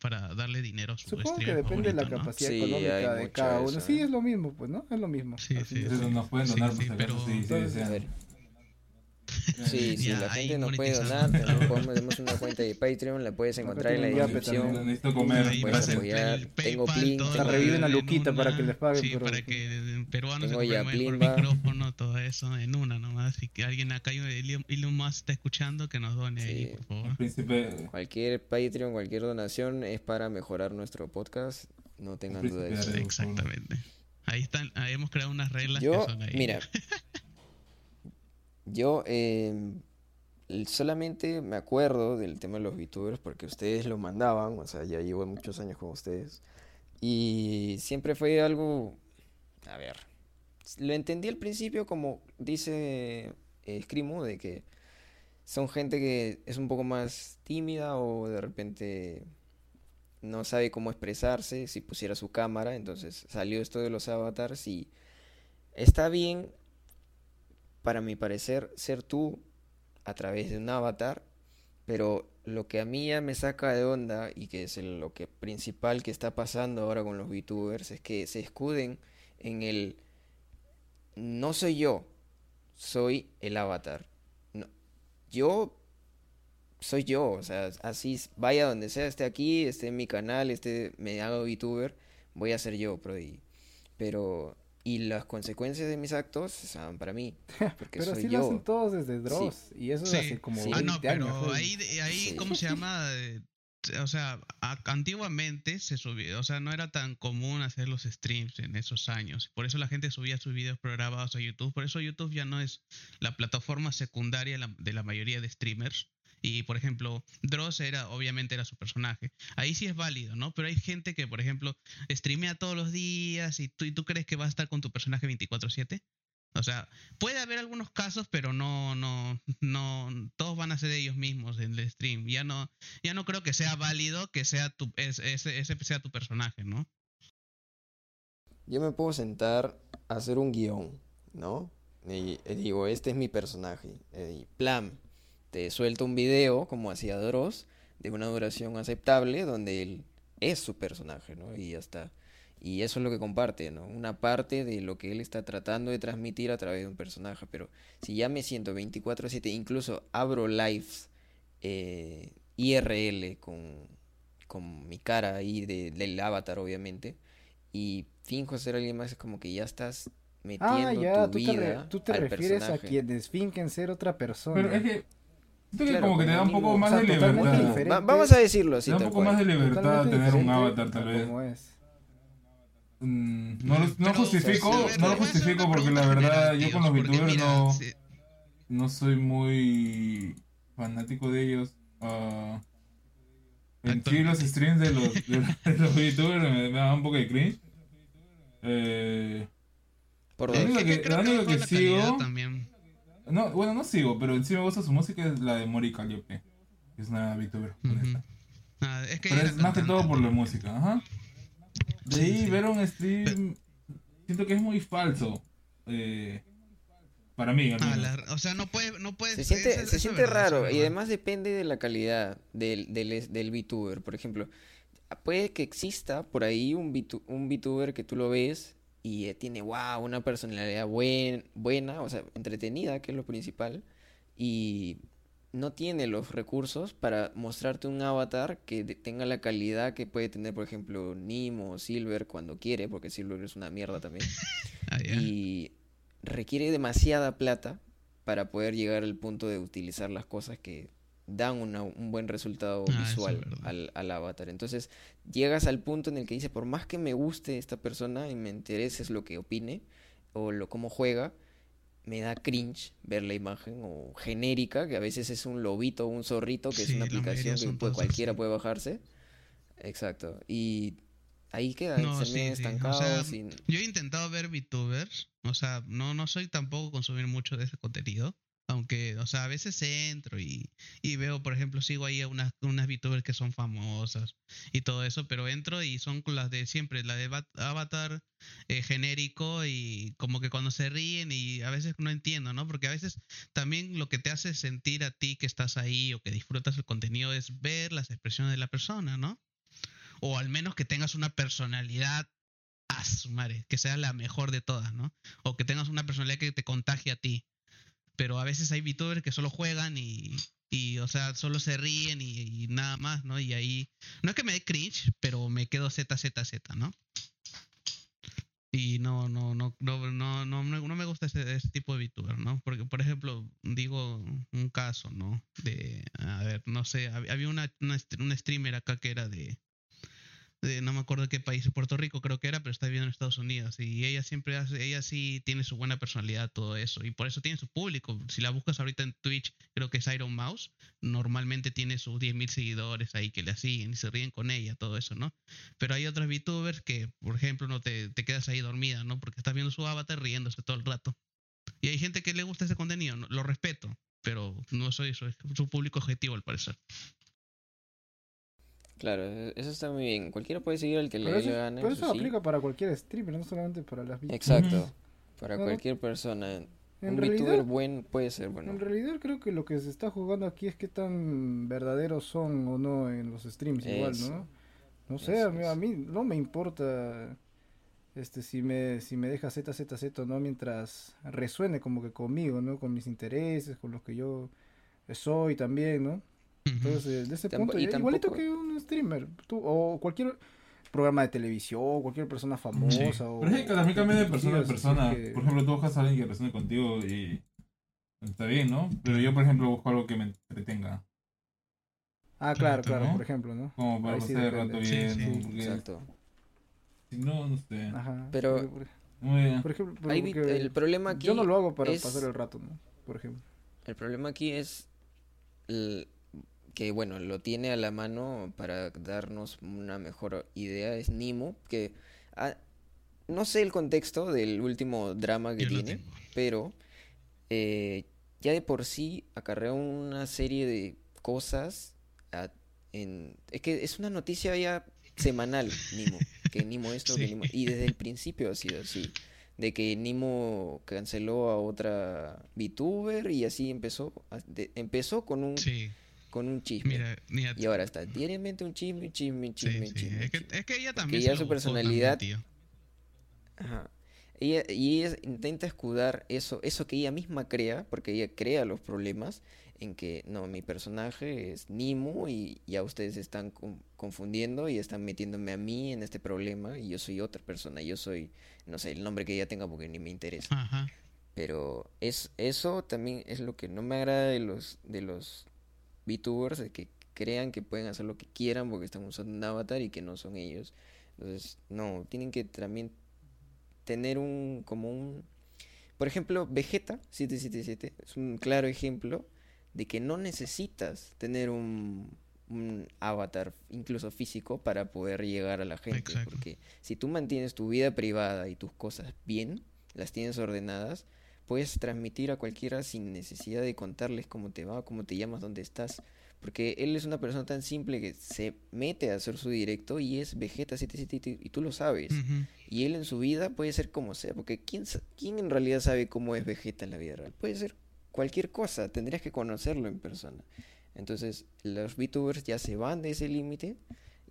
[SPEAKER 2] para darle dinero a su
[SPEAKER 4] Supongo que depende de la capacidad económica de cada uno. Sí, es lo mismo, pues, ¿no? Es lo mismo.
[SPEAKER 3] Sí, sí. Entonces nos pueden donar, sí, pero... sí, sí,
[SPEAKER 1] Sí, si la gente nos puede donar, tenemos una cuenta de Patreon, la puedes encontrar en la descripción.
[SPEAKER 3] Necesito comer,
[SPEAKER 1] puedes apoyar. Tengo Plin,
[SPEAKER 4] reviven a Luquita para que les paguen.
[SPEAKER 2] Sí, para que peruanos se ya por micrófono, todo eso, en una nomás. Si que alguien acá, Elon Musk está escuchando, que nos done ahí, por
[SPEAKER 1] favor. Cualquier Patreon, cualquier donación es para mejorar nuestro podcast, no tengan duda de eso.
[SPEAKER 2] Exactamente. Ahí están, ahí hemos creado unas reglas que son ahí.
[SPEAKER 1] Mira, Yo eh, solamente me acuerdo del tema de los VTubers porque ustedes lo mandaban, o sea, ya llevo muchos años con ustedes. Y siempre fue algo, a ver, lo entendí al principio como dice eh, de que son gente que es un poco más tímida o de repente no sabe cómo expresarse si pusiera su cámara, entonces salió esto de los avatars y está bien para mi parecer, ser tú a través de un avatar, pero lo que a mí ya me saca de onda y que es lo que principal que está pasando ahora con los VTubers es que se escuden en el no soy yo, soy el avatar. No, yo soy yo, o sea, así vaya donde sea, esté aquí, esté en mi canal, esté me hago VTuber, voy a ser yo, pero y las consecuencias de mis actos son para mí. Porque
[SPEAKER 4] pero
[SPEAKER 1] soy
[SPEAKER 4] sí
[SPEAKER 1] yo.
[SPEAKER 4] lo hacen todos desde Dross. Y eso sí. hace como. Ah, no, pero
[SPEAKER 2] ahí, ahí ¿cómo se llama? O sea, antiguamente se subía, o sea, no era tan común hacer los streams en esos años. Por eso la gente subía sus videos programados a YouTube. Por eso YouTube ya no es la plataforma secundaria de la mayoría de streamers. Y por ejemplo, Dross era, obviamente era su personaje. Ahí sí es válido, ¿no? Pero hay gente que, por ejemplo, streamea todos los días y tú, y tú crees que va a estar con tu personaje 24/7. O sea, puede haber algunos casos, pero no, no, no, todos van a ser ellos mismos en el stream. Ya no, ya no creo que sea válido que sea tu, ese, sea tu personaje, ¿no?
[SPEAKER 1] Yo me puedo sentar a hacer un guion, ¿no? Y, digo, este es mi personaje. Plan, te suelta un video, como hacía Dross, de una duración aceptable, donde él es su personaje, ¿no? Y ya está. Y eso es lo que comparte, ¿no? Una parte de lo que él está tratando de transmitir a través de un personaje. Pero si ya me siento 24/7, incluso abro lives eh, IRL con, con mi cara ahí de, del avatar, obviamente, y finjo ser alguien más, es como que ya estás metiendo
[SPEAKER 4] Ah, ya,
[SPEAKER 1] tu
[SPEAKER 4] tú te, re-
[SPEAKER 1] vida
[SPEAKER 4] tú te
[SPEAKER 1] al
[SPEAKER 4] refieres
[SPEAKER 1] personaje.
[SPEAKER 4] a quienes fingen ser otra persona.
[SPEAKER 3] Pero es que. Siento que
[SPEAKER 1] Claro,
[SPEAKER 3] como que te da un poco más
[SPEAKER 4] o
[SPEAKER 3] de
[SPEAKER 4] sea, totalmente
[SPEAKER 3] libertad.
[SPEAKER 1] Va- vamos a decirlo así,
[SPEAKER 3] Te da un poco
[SPEAKER 1] cual.
[SPEAKER 3] más de libertad
[SPEAKER 4] Totalmente
[SPEAKER 3] tener un avatar, tal vez.
[SPEAKER 4] como es.
[SPEAKER 3] Mm, no lo, no
[SPEAKER 2] Pero,
[SPEAKER 3] justifico, no lo justifico porque la verdad yo con los VTubers no,
[SPEAKER 2] sí,
[SPEAKER 3] no soy muy fanático de ellos. Ah, en sí los streams de los, de, de los VTubers me, me da un poco de cringe. Eh,
[SPEAKER 1] Por
[SPEAKER 3] Lo único que- que
[SPEAKER 2] calidad
[SPEAKER 3] sigo-
[SPEAKER 2] también.
[SPEAKER 3] No, bueno, no sigo, pero en sí me gusta su música, es la de Mori Calliope. que Es una VTuber.
[SPEAKER 2] Ah, es que
[SPEAKER 3] Pero es más que todo por la música, ajá. De
[SPEAKER 2] Sí,
[SPEAKER 3] ahí
[SPEAKER 2] sí.
[SPEAKER 3] ver un stream, siento que es muy falso. eh, para mí, al
[SPEAKER 2] Ah,
[SPEAKER 3] menos.
[SPEAKER 2] la- o sea, no puede, no puede.
[SPEAKER 1] Se siente, se siente
[SPEAKER 2] verdad,
[SPEAKER 1] raro y además depende de la calidad del, del, del VTuber. Por ejemplo, puede que exista por ahí un, VTu- un VTuber que tú lo ves y eh, tiene, wow, una personalidad buen, buena, o sea, entretenida, que es lo principal, y no tiene los recursos para mostrarte un avatar que tenga la calidad que puede tener, por ejemplo, Nimo o Silver cuando quiere, porque Silver es una mierda también.
[SPEAKER 2] Ah,
[SPEAKER 1] y requiere demasiada plata para poder llegar al punto de utilizar las cosas que dan una- un buen resultado
[SPEAKER 2] Ah,
[SPEAKER 1] visual al, al avatar. Entonces llegas al punto en el que dice, por más que me guste esta persona y me intereses lo que opine o lo cómo juega, me da cringe ver la imagen o genérica, que a veces es un lobito o un zorrito, que es una aplicación que puede- cualquiera
[SPEAKER 2] así.
[SPEAKER 1] puede bajarse. Exacto. Y ahí queda,
[SPEAKER 2] No,
[SPEAKER 1] se
[SPEAKER 2] sí,
[SPEAKER 1] medio
[SPEAKER 2] sí, o
[SPEAKER 1] estancado,
[SPEAKER 2] sea,
[SPEAKER 1] sin...
[SPEAKER 2] Yo he intentado ver VTubers, o sea, no, no soy tampoco consumir mucho de ese contenido, aunque, o sea, a veces entro y, y veo, por ejemplo, sigo ahí a unas, unas VTubers que son famosas y todo eso, pero entro y son las de siempre, la de Avatar eh, genérico y como que cuando se ríen y a veces no entiendo, ¿no? Porque a veces también lo que te hace sentir a ti que estás ahí o que disfrutas el contenido es ver las expresiones de la persona, ¿no? O al menos que tengas una personalidad a su madre, que sea la mejor de todas, ¿no? O que tengas una personalidad que te contagie a ti. Pero a veces hay VTubers que solo juegan y, y o sea, solo se ríen y, nada más, ¿no? Y ahí, no es que me dé cringe, pero me quedo Z, Z, Z, ¿no? Y no, no, no, no, no, no, no me gusta ese, tipo de VTuber, ¿no? Porque, por ejemplo, digo un caso, ¿no? De, a ver, no sé, hab- había una, una, una streamer acá que era de, no me acuerdo qué país, Puerto Rico creo que era, pero está viviendo en Estados Unidos. Y ella siempre hace, ella sí tiene su buena personalidad, todo eso. Y por eso tiene su público. Si la buscas ahorita en Twitch, creo que es Iron Mouse, normalmente tiene sus 10.000 seguidores ahí que le siguen y se ríen con ella, todo eso, ¿no? Pero hay otros VTubers que, por ejemplo, no te, te quedas ahí dormida, ¿no? Porque estás viendo su avatar riéndose todo el rato. Y hay gente que le gusta ese contenido, ¿no? lo respeto, pero no soy su, su público objetivo al parecer.
[SPEAKER 1] Claro, e- eso está muy bien. Cualquiera puede seguir al que le
[SPEAKER 4] Pero
[SPEAKER 1] dé
[SPEAKER 4] eso,
[SPEAKER 1] la gana,
[SPEAKER 4] pero
[SPEAKER 1] eso
[SPEAKER 4] eso
[SPEAKER 1] sí.
[SPEAKER 4] aplica para cualquier streamer, no solamente para las VTubers.
[SPEAKER 1] Exacto. Para
[SPEAKER 4] Claro.
[SPEAKER 1] cualquier persona.
[SPEAKER 4] En
[SPEAKER 1] un
[SPEAKER 4] realidad-
[SPEAKER 1] VTuber buen puede ser bueno.
[SPEAKER 4] En realidad creo que lo que se está jugando aquí es qué tan verdaderos son o no en los streams igual. ¿no? No sé,
[SPEAKER 1] Eso
[SPEAKER 4] a mí, a mí no me importa este si me si me deja ZZZ o no mientras resuene como que conmigo, ¿no? Con mis intereses, con lo que yo soy también, ¿no? Entonces, de ese punto,
[SPEAKER 1] y
[SPEAKER 4] igualito
[SPEAKER 1] tampoco-
[SPEAKER 4] que un streamer, tú, o cualquier programa de televisión, cualquier persona famosa o
[SPEAKER 3] Pero es que también cambia de persona a persona.
[SPEAKER 4] que-
[SPEAKER 3] Por ejemplo, tú buscas a alguien que resuene contigo y está bien, ¿no? Pero yo, por ejemplo, busco algo que me entretenga.
[SPEAKER 4] Ah, claro, claro,
[SPEAKER 3] ¿no?
[SPEAKER 4] por ejemplo, ¿no?
[SPEAKER 3] Como para
[SPEAKER 4] Ahí sí
[SPEAKER 3] pasar el rato.
[SPEAKER 2] Sí,
[SPEAKER 3] bien.
[SPEAKER 2] sí.
[SPEAKER 3] porque
[SPEAKER 1] Exacto.
[SPEAKER 3] Si no, no sé.
[SPEAKER 4] Ajá.
[SPEAKER 1] Pero-
[SPEAKER 3] Muy bien.
[SPEAKER 4] Por ejemplo,
[SPEAKER 1] vi- el problema aquí
[SPEAKER 4] yo no lo hago para
[SPEAKER 1] es-
[SPEAKER 4] pasar el rato, ¿no? Por ejemplo.
[SPEAKER 1] El problema aquí es el- que, bueno, lo tiene a la mano para darnos una mejor idea, es Nimo, que ah, no sé el contexto del último drama que
[SPEAKER 2] Yo
[SPEAKER 1] tiene, pero eh, ya de por sí acarrea una serie de cosas a- en... Es que es una noticia ya semanal, Nimo, que Nimo esto, que. Nimo... Y desde el principio ha sido así. de que Nimo canceló a otra VTuber y así empezó. de- empezó con un,
[SPEAKER 2] Sí,
[SPEAKER 1] con un chisme.
[SPEAKER 2] mira, mira,
[SPEAKER 1] Y ahora está diariamente un chisme, chisme,
[SPEAKER 2] sí,
[SPEAKER 1] chisme,
[SPEAKER 2] sí,
[SPEAKER 1] chisme.
[SPEAKER 2] Es, que,
[SPEAKER 1] chisme.
[SPEAKER 2] es que ella también se
[SPEAKER 1] su
[SPEAKER 2] también,
[SPEAKER 1] personalidad-. Ajá. Ella, y ella intenta escudar eso, eso que ella misma crea, porque ella crea los problemas, en que no, mi personaje es Nimo y ya ustedes están con- confundiendo y están metiéndome a mí en este problema y yo soy otra persona, yo soy, no sé, el nombre que ella tenga porque ni me interesa.
[SPEAKER 2] Ajá.
[SPEAKER 1] Pero es, eso también es lo que no me agrada de los, de los VTubers, que crean que pueden hacer lo que quieran porque están usando un avatar y que no son ellos. Entonces, no, tienen que también tener un, como un... Por ejemplo, Vegeta 777 es un claro ejemplo de que no necesitas tener un, un avatar, incluso físico, para poder llegar a la gente.
[SPEAKER 2] Exacto.
[SPEAKER 1] Porque si tú mantienes tu vida privada y tus cosas bien, las tienes ordenadas, puedes transmitir a cualquiera sin necesidad de contarles cómo te va, cómo te llamas, dónde estás. Porque él es una persona tan simple que se mete a hacer su directo y es Vegeta 777 y tú lo sabes. Y él en su vida puede ser como sea, porque ¿quién, quién en realidad sabe cómo es Vegeta en la vida real? Puede ser cualquier cosa, tendrías que conocerlo en persona. Entonces, los VTubers ya se van de ese límite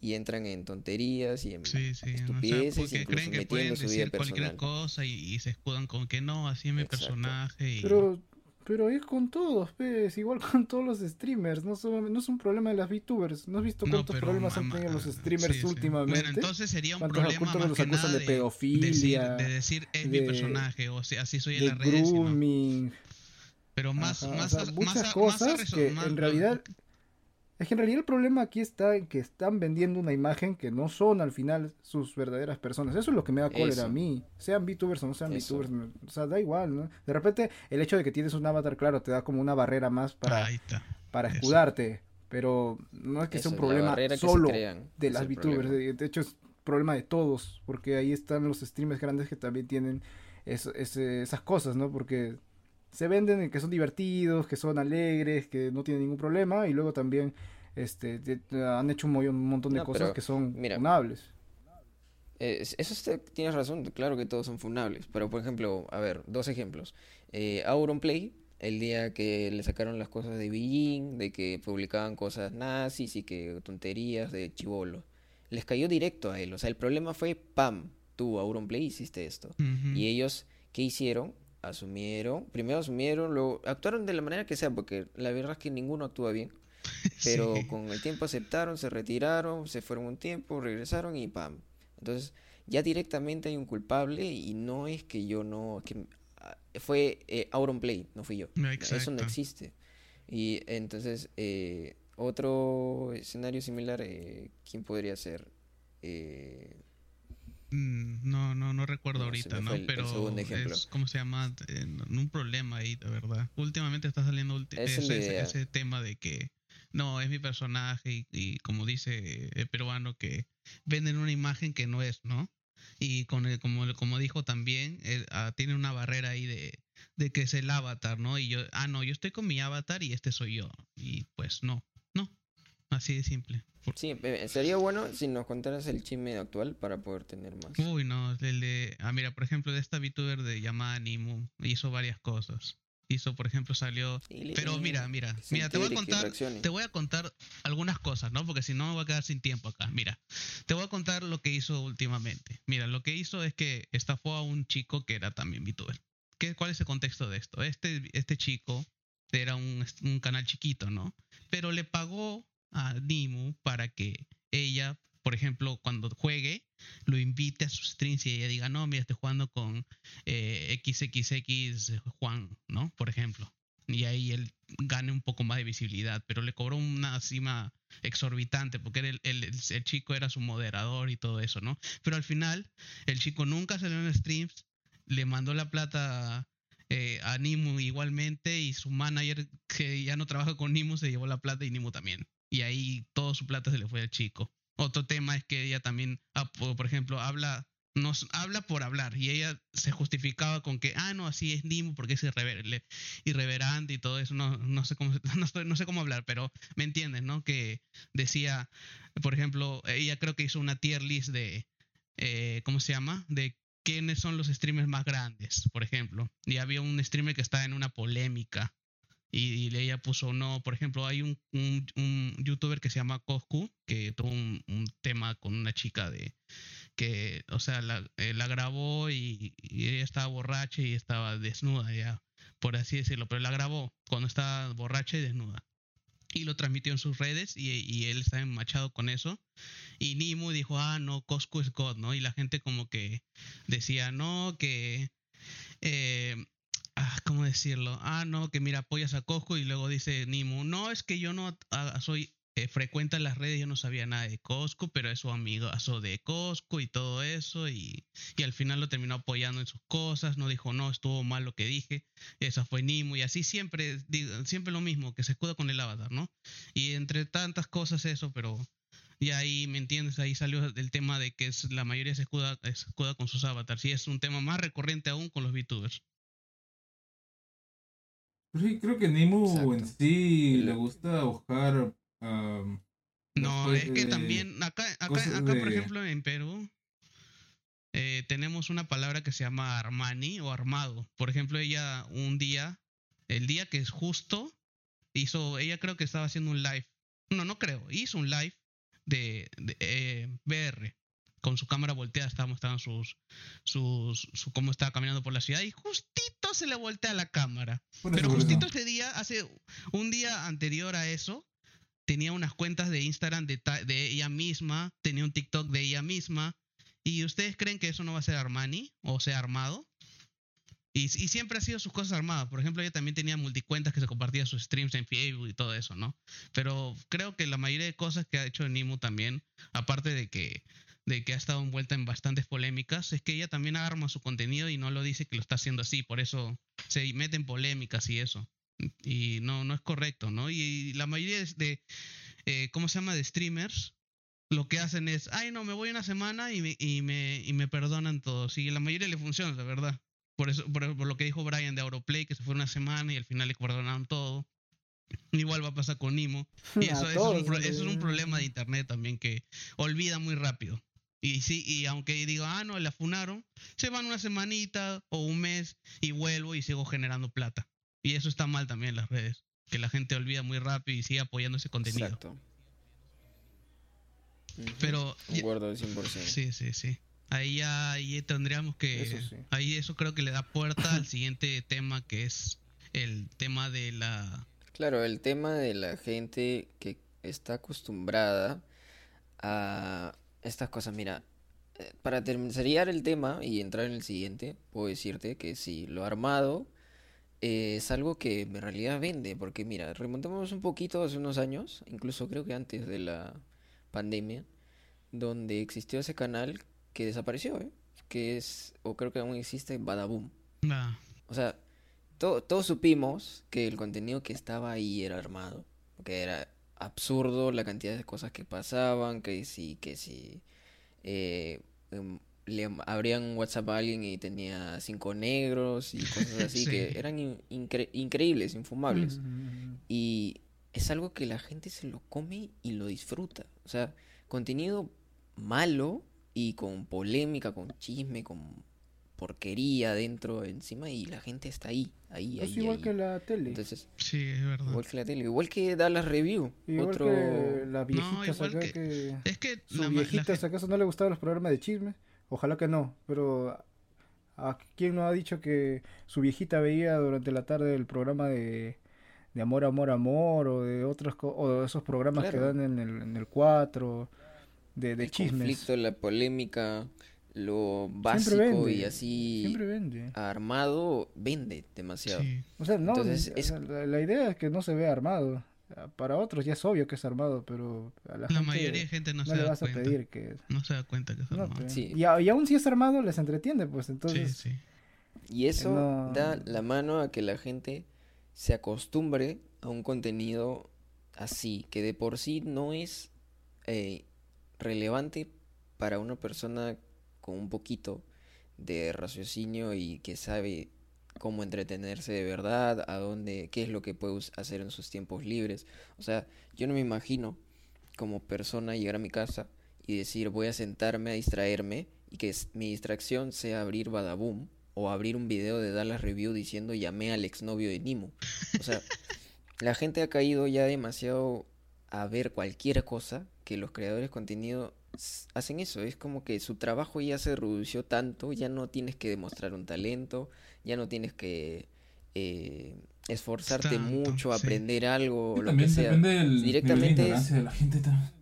[SPEAKER 1] y entran en tonterías y en
[SPEAKER 2] Sí, sí. o sea,
[SPEAKER 1] estupideces,
[SPEAKER 2] porque
[SPEAKER 1] incluso
[SPEAKER 2] creen que
[SPEAKER 1] metiendo
[SPEAKER 2] pueden
[SPEAKER 1] su vida
[SPEAKER 2] decir cualquier
[SPEAKER 1] personal.
[SPEAKER 2] cosa y, y se escudan con que no, así es mi
[SPEAKER 1] Exacto.
[SPEAKER 2] personaje. Y...
[SPEAKER 4] Pero, pero es con todos, pues, igual con todos los streamers, no, solo- no es un problema de las VTubers. ¿No has visto
[SPEAKER 2] No,
[SPEAKER 4] cuántos
[SPEAKER 2] pero
[SPEAKER 4] problemas han tenido los
[SPEAKER 2] sí,
[SPEAKER 4] streamers
[SPEAKER 2] sí.
[SPEAKER 4] últimamente?
[SPEAKER 2] Bueno, entonces sería un
[SPEAKER 4] ¿Cuántos-
[SPEAKER 2] problema más
[SPEAKER 4] los
[SPEAKER 2] que
[SPEAKER 4] acusan
[SPEAKER 2] nada
[SPEAKER 4] de
[SPEAKER 2] decir,
[SPEAKER 4] pedofilia,
[SPEAKER 2] de decir es mi
[SPEAKER 4] de-
[SPEAKER 2] personaje o sea, así soy en
[SPEAKER 4] de
[SPEAKER 2] las redes. no.
[SPEAKER 4] grooming,
[SPEAKER 2] Pero más,
[SPEAKER 4] ajá, o
[SPEAKER 2] más,
[SPEAKER 4] sea,
[SPEAKER 2] a- más
[SPEAKER 4] muchas
[SPEAKER 2] a- más a
[SPEAKER 4] cosas
[SPEAKER 2] reso-
[SPEAKER 4] que
[SPEAKER 2] más-
[SPEAKER 4] en realidad Es que en realidad el problema aquí está en que están vendiendo una imagen que no son al final sus verdaderas personas. Eso es lo que me da cólera
[SPEAKER 1] Eso.
[SPEAKER 4] a mí. Sean VTubers o no sean
[SPEAKER 1] Eso.
[SPEAKER 4] VTubers. me- O sea, da igual, ¿no? De repente el hecho de que tienes un avatar, claro, te da como una barrera más para, para escudarte. Pero no es que
[SPEAKER 1] Eso,
[SPEAKER 4] sea un problema solo
[SPEAKER 1] crean,
[SPEAKER 4] de
[SPEAKER 1] es
[SPEAKER 4] las VTubers.
[SPEAKER 1] problema.
[SPEAKER 4] De, hecho, es problema de todos. Porque ahí están los streamers grandes que también tienen es- ese- esas cosas, ¿no? Porque se venden en que son divertidos, que son alegres, que no tienen ningún problema. Y luego también este, te- han hecho un, mo- un montón de
[SPEAKER 1] No,
[SPEAKER 4] cosas
[SPEAKER 1] pero,
[SPEAKER 4] que son
[SPEAKER 1] mira,
[SPEAKER 4] funables.
[SPEAKER 1] Eh, es- eso está- tienes razón, claro que todos son funables, pero por ejemplo, a ver, dos ejemplos. Eh, Auronplay, el día que le sacaron las cosas de Beijing, de que publicaban cosas nazis y que tonterías de chivolo, les cayó directo a él, o sea, el problema fue, pam, tú, Auronplay, hiciste esto. Y ellos, ¿qué hicieron? Asumieron, primero asumieron, luego actuaron de la manera que sea, porque la verdad es que ninguno actúa bien. Pero
[SPEAKER 2] Sí.
[SPEAKER 1] con el tiempo aceptaron, se retiraron, se fueron un tiempo, regresaron y pam. Entonces, ya directamente hay un culpable y no es que yo no, que ah, fue eh, Auronplay, no fui yo. Eso no existe. Y entonces, eh, otro escenario similar, eh, ¿quién podría ser? Eh,
[SPEAKER 2] Mm, No, no, no recuerdo
[SPEAKER 1] No,
[SPEAKER 2] ahorita, ¿no?
[SPEAKER 1] el-
[SPEAKER 2] Pero es, ¿cómo se llama? Eh, un problema ahí, de verdad. Últimamente está saliendo
[SPEAKER 1] es la
[SPEAKER 2] ese tema de que no, es mi personaje y, y como dice el peruano, que venden una imagen que no es, ¿no? Y con el, como, como dijo también, eh, ah, tiene una barrera ahí de, de que es el avatar, ¿no? Y yo, ah, no, yo estoy con mi avatar y este soy yo. Y pues no, no. Así de simple.
[SPEAKER 1] Sí, eh, sería bueno si nos contaras el chisme actual para poder tener más.
[SPEAKER 2] Uy, no, el de... Ah, mira, por ejemplo, de esta VTuber de llamada Nimu hizo varias cosas. Hizo, por ejemplo, salió... Pero mira, mira, mira, te voy a contar, te voy a contar algunas cosas, ¿no? Porque si no me voy a quedar sin tiempo acá. Mira, te voy a contar lo que hizo últimamente. Mira, lo que hizo es que estafó a un chico que era también VTuber. ¿Qué, ¿Cuál es el contexto de esto? Este, este chico era un, un canal chiquito, ¿no? Pero le pagó a Nimu para que ella, por ejemplo, cuando juegue, lo invite a sus streams y ella diga, no, mira, estoy jugando con eh, XXX Juan, ¿no? Por ejemplo. Y ahí él gane un poco más de visibilidad, pero le cobró una cima exorbitante porque el- el- el chico era su moderador y todo eso, ¿no? Pero al final, el chico nunca salió en streams, le mandó la plata eh, a Nimu igualmente y su manager que ya no trabaja con Nimu se llevó la plata y Nimu también. Y ahí todo su plata se le fue al chico. Otro tema es que ella también, ah, por ejemplo, habla nos habla por hablar y ella se justificaba con que, ah, no, así es Nimu porque es irrever- irreverente y todo eso, no, no, sé cómo, no sé cómo hablar, pero me entiendes, ¿no? Que decía, por ejemplo, ella creo que hizo una tier list de, eh, ¿cómo se llama? De quiénes son los streamers más grandes, por ejemplo. Y había un streamer que estaba en una polémica y, ella puso no, por ejemplo, hay un, un, youtuber que se llama Coscu que tuvo un, tema con una chica de que, o sea, la, eh, la grabó y, ella estaba borracha y estaba desnuda ya, por así decirlo, pero la grabó cuando estaba borracha y desnuda. Y lo transmitió en sus redes y, y él estaba enmachado con eso. Y Nimu dijo, ah, no, Coscu es God, ¿no? Y la gente como que decía, no, que... Eh, ah, ¿cómo decirlo? Ah, no, que mira, apoyas a Cosco y luego dice Nimu, no, es que yo no ah, soy eh, frecuente en las redes, yo no sabía nada de Cosco, pero es su amigo de Cosco y todo eso, y, y, al final lo terminó apoyando en sus cosas, no dijo, no, estuvo mal lo que dije, esa fue Nimu, y así siempre, siempre lo mismo, que se escuda con el avatar, ¿no? Y entre tantas cosas eso, pero... Y ahí, ¿me entiendes? Ahí salió el tema de que es, la mayoría se escuda, se escuda con sus avatars. Y es un tema más recurrente aún con los VTubers.
[SPEAKER 3] Sí, creo que Nemo en sí le gusta buscar.
[SPEAKER 2] no, es que también acá, acá, acá por ejemplo, en Perú eh, tenemos una palabra que se llama Armani o armado. Por ejemplo, ella un día, el día que es justo, hizo, ella creo que estaba haciendo un live. No, no creo, hizo un live de, de eh, BR con su cámara volteada estaba mostrando sus, sus, su, cómo estaba caminando por la ciudad y justito se le voltea la cámara. Pero justito ese día, hace un día anterior a eso, tenía unas cuentas de Instagram de, de ella misma, tenía un TikTok de ella misma. ¿Y ustedes creen que eso no va a ser Armani o sea armado? Y, y, siempre ha sido sus cosas armadas. Por ejemplo, ella también tenía multicuentas que se compartía sus streams en Facebook y todo eso, ¿no? Pero creo que la mayoría de cosas que ha hecho Nimu también, aparte de que de que ha estado envuelta en bastantes polémicas, es que ella también arma su contenido y no lo dice que lo está haciendo así, por eso se mete en polémicas y eso. Y no, no es correcto, ¿no? Y, la mayoría de, eh, ¿cómo se llama?, de streamers, lo que hacen es, ay, no, me voy una semana y me, y me, y me perdonan todos. Y la mayoría le funciona, la verdad. Por eso, por, lo que dijo Brian de Auroplay, que se fue una semana y al final le perdonaron todo. Igual va a pasar con Nimo. Y eso, eso, es un, eso, es un, problema de internet también que olvida muy rápido. Y sí, y aunque digo, ah, no, la funaron, se van una semanita o un mes y vuelvo y sigo generando plata. Y eso está mal también en las redes, que la gente olvida muy rápido y sigue apoyando ese contenido. Exacto. Pero...
[SPEAKER 1] Acuerdo 100%.
[SPEAKER 2] Sí, sí, sí. Ahí ya ahí tendríamos que... Ahí eso creo que le da puerta al siguiente tema que es el tema de la...
[SPEAKER 1] Claro, el tema de la gente que está acostumbrada a estas cosas, mira, eh, para terminar el tema y entrar en el siguiente, puedo decirte que sí, lo armado eh, es algo que en realidad vende, porque mira, remontamos un poquito hace unos años, incluso creo que antes de la pandemia, donde existió ese canal que desapareció, ¿eh? que es, o creo que aún existe, Badaboom. O sea, todos supimos que el contenido que estaba ahí era armado, que era absurdo la cantidad de cosas que pasaban, que si, que si eh, em, le abrían WhatsApp a alguien y tenía cinco negros y cosas así que eran increíbles, infumables. Y es algo que la gente se lo come y lo disfruta. O sea, contenido malo y con polémica, con chisme, con porquería dentro encima y la gente está ahí, ahí,
[SPEAKER 4] es
[SPEAKER 1] igual
[SPEAKER 4] que la tele.
[SPEAKER 1] Entonces,
[SPEAKER 2] sí, es verdad.
[SPEAKER 1] Igual que la tele, igual que da las review.
[SPEAKER 4] Igual
[SPEAKER 1] otro...
[SPEAKER 4] que la viejita no, que,
[SPEAKER 2] Es que
[SPEAKER 4] su viejita, si acaso no le gustaban los programas de chisme, ojalá que no, pero ¿a quién no ha dicho que su viejita veía durante la tarde el programa de, de Amor, Amor, Amor o de otros o de esos programas que dan en el, en el 4 de, de
[SPEAKER 1] el
[SPEAKER 4] chismes?
[SPEAKER 1] conflicto, la polémica lo básico y así armado vende demasiado.
[SPEAKER 4] O sea, no, la, idea es que no se vea armado. Para otros ya es obvio que es armado, pero a la,
[SPEAKER 2] mayoría de gente no, se
[SPEAKER 4] le
[SPEAKER 2] da
[SPEAKER 4] vas
[SPEAKER 2] cuenta.
[SPEAKER 4] a pedir que
[SPEAKER 2] no se da cuenta que es armado.
[SPEAKER 4] Pues, y, y, aún si es armado les entretiene, pues entonces.
[SPEAKER 1] Y eso da la mano a que la gente se acostumbre a un contenido así, que de por sí no es eh, relevante para una persona con un poquito de raciocinio y que sabe cómo entretenerse de verdad, a dónde, qué es lo que puede hacer en sus tiempos libres. O sea, yo no me imagino como persona llegar a mi casa y decir voy a sentarme a distraerme y que mi distracción sea abrir Badaboom o abrir un video de Dallas Review diciendo llamé al exnovio de Nimo. O sea, la gente ha caído ya demasiado a ver cualquier cosa que los creadores de contenido hacen eso. Es como que su trabajo ya se redució tanto, ya no tienes que demostrar un talento, ya no tienes que eh, esforzarte
[SPEAKER 2] Tanto,
[SPEAKER 1] mucho,
[SPEAKER 2] sí.
[SPEAKER 1] aprender algo,
[SPEAKER 3] Y
[SPEAKER 1] lo que sea.
[SPEAKER 3] del de
[SPEAKER 1] Directamente es-
[SPEAKER 3] ignorancia de la gente. ta-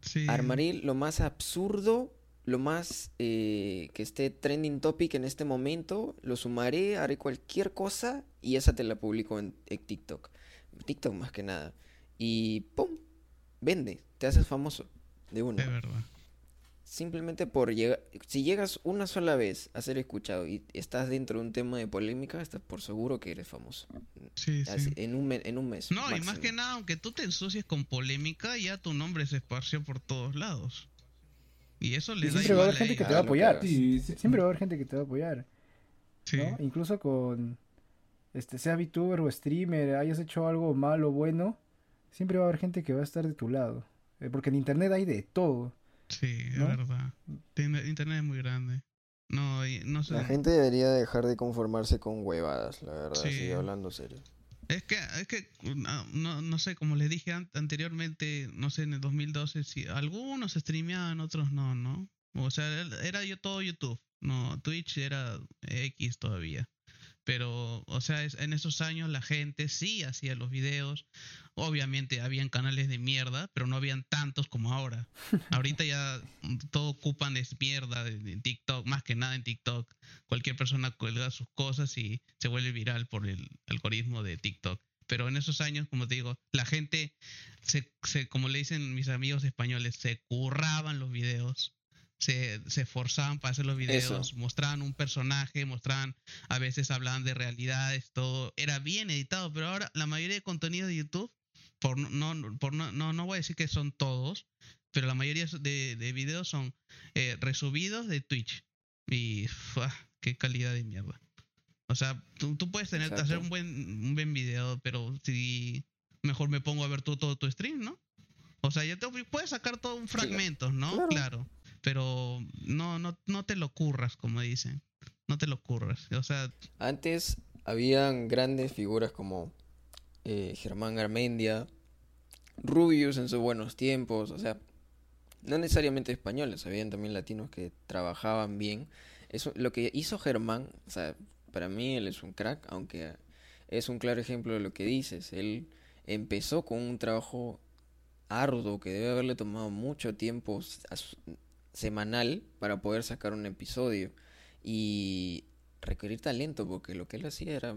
[SPEAKER 2] Sí.
[SPEAKER 1] Armaré lo más absurdo, lo más eh, que esté trending topic en este momento, lo sumaré, haré cualquier cosa y esa te la publico en, en TikTok. TikTok más que nada. Y ¡pum! Vende, te haces famoso de
[SPEAKER 2] De
[SPEAKER 1] una.
[SPEAKER 2] verdad.
[SPEAKER 1] Simplemente por llegar, si llegas una sola vez a ser escuchado y estás dentro de un tema de polémica, estás por seguro que eres famoso.
[SPEAKER 2] Sí,
[SPEAKER 1] Así,
[SPEAKER 2] sí.
[SPEAKER 1] en un me- en un mes.
[SPEAKER 2] No, y más que nada, aunque tú te ensucies con polémica, ya tu nombre se esparció por todos lados. Y eso le
[SPEAKER 4] Y
[SPEAKER 2] da
[SPEAKER 4] siempre va a haber gente que te va a
[SPEAKER 1] Ah,
[SPEAKER 4] apoyar.
[SPEAKER 3] sí.
[SPEAKER 4] Siempre va a haber gente que te va a apoyar.
[SPEAKER 2] Sí.
[SPEAKER 4] ¿no? Incluso con, este, sea VTuber o streamer, hayas hecho algo malo o bueno, siempre va a haber gente que va a estar de tu lado. Eh, porque en internet hay de todo.
[SPEAKER 2] Sí, es verdad. Internet es muy grande. No, y- no sé.
[SPEAKER 1] La gente debería dejar de conformarse con huevadas, la verdad,
[SPEAKER 2] Sí.
[SPEAKER 1] así hablando serio.
[SPEAKER 2] Es que, es que no, no, sé, como les dije an- anteriormente, no sé, en el 2012, si algunos streameaban, otros no, ¿no? O sea, era- era yo todo YouTube, no, Twitch era X todavía. Pero, o sea, es- en esos años la gente sí hacía los videos. Obviamente habían canales de mierda, pero no habían tantos como ahora. Ahorita ya todo ocupan es mierda de- de TikTok, más que nada en TikTok. Cualquier persona cuelga sus cosas y se vuelve viral por el algoritmo de TikTok. Pero en esos años, como te digo, la gente, se, se, como le dicen mis amigos españoles, se curraban los videos, se, se esforzaban para hacer los videos, mostraban un personaje, mostraban, a veces hablaban de realidades, todo. Era bien editado, pero ahora la mayoría de contenido de YouTube, por no, por no, no, no voy a decir que son todos, pero la mayoría de, de videos son eh, resubidos de Twitch. Y qué calidad de mierda. O sea, tú, tú puedes tener, hacer un buen, un buen video, pero si mejor me pongo a ver todo, todo tu stream, ¿no? O sea, ya te puedes sacar todo un fragmento, ¿no?
[SPEAKER 1] Claro.
[SPEAKER 2] Claro. Pero no, no, no te lo curras, como dicen. No te lo curras. O sea,
[SPEAKER 1] Antes habían grandes figuras como eh, Germán Garmendia, Rubius en sus buenos tiempos, o sea, no necesariamente españoles, habían también latinos que trabajaban bien. Eso, lo que hizo Germán, o sea, para mí él es un crack, aunque es un claro ejemplo de lo que dices. Él empezó con un trabajo arduo que debe haberle tomado mucho tiempo semanal para poder sacar un episodio y requerir talento porque lo que él hacía era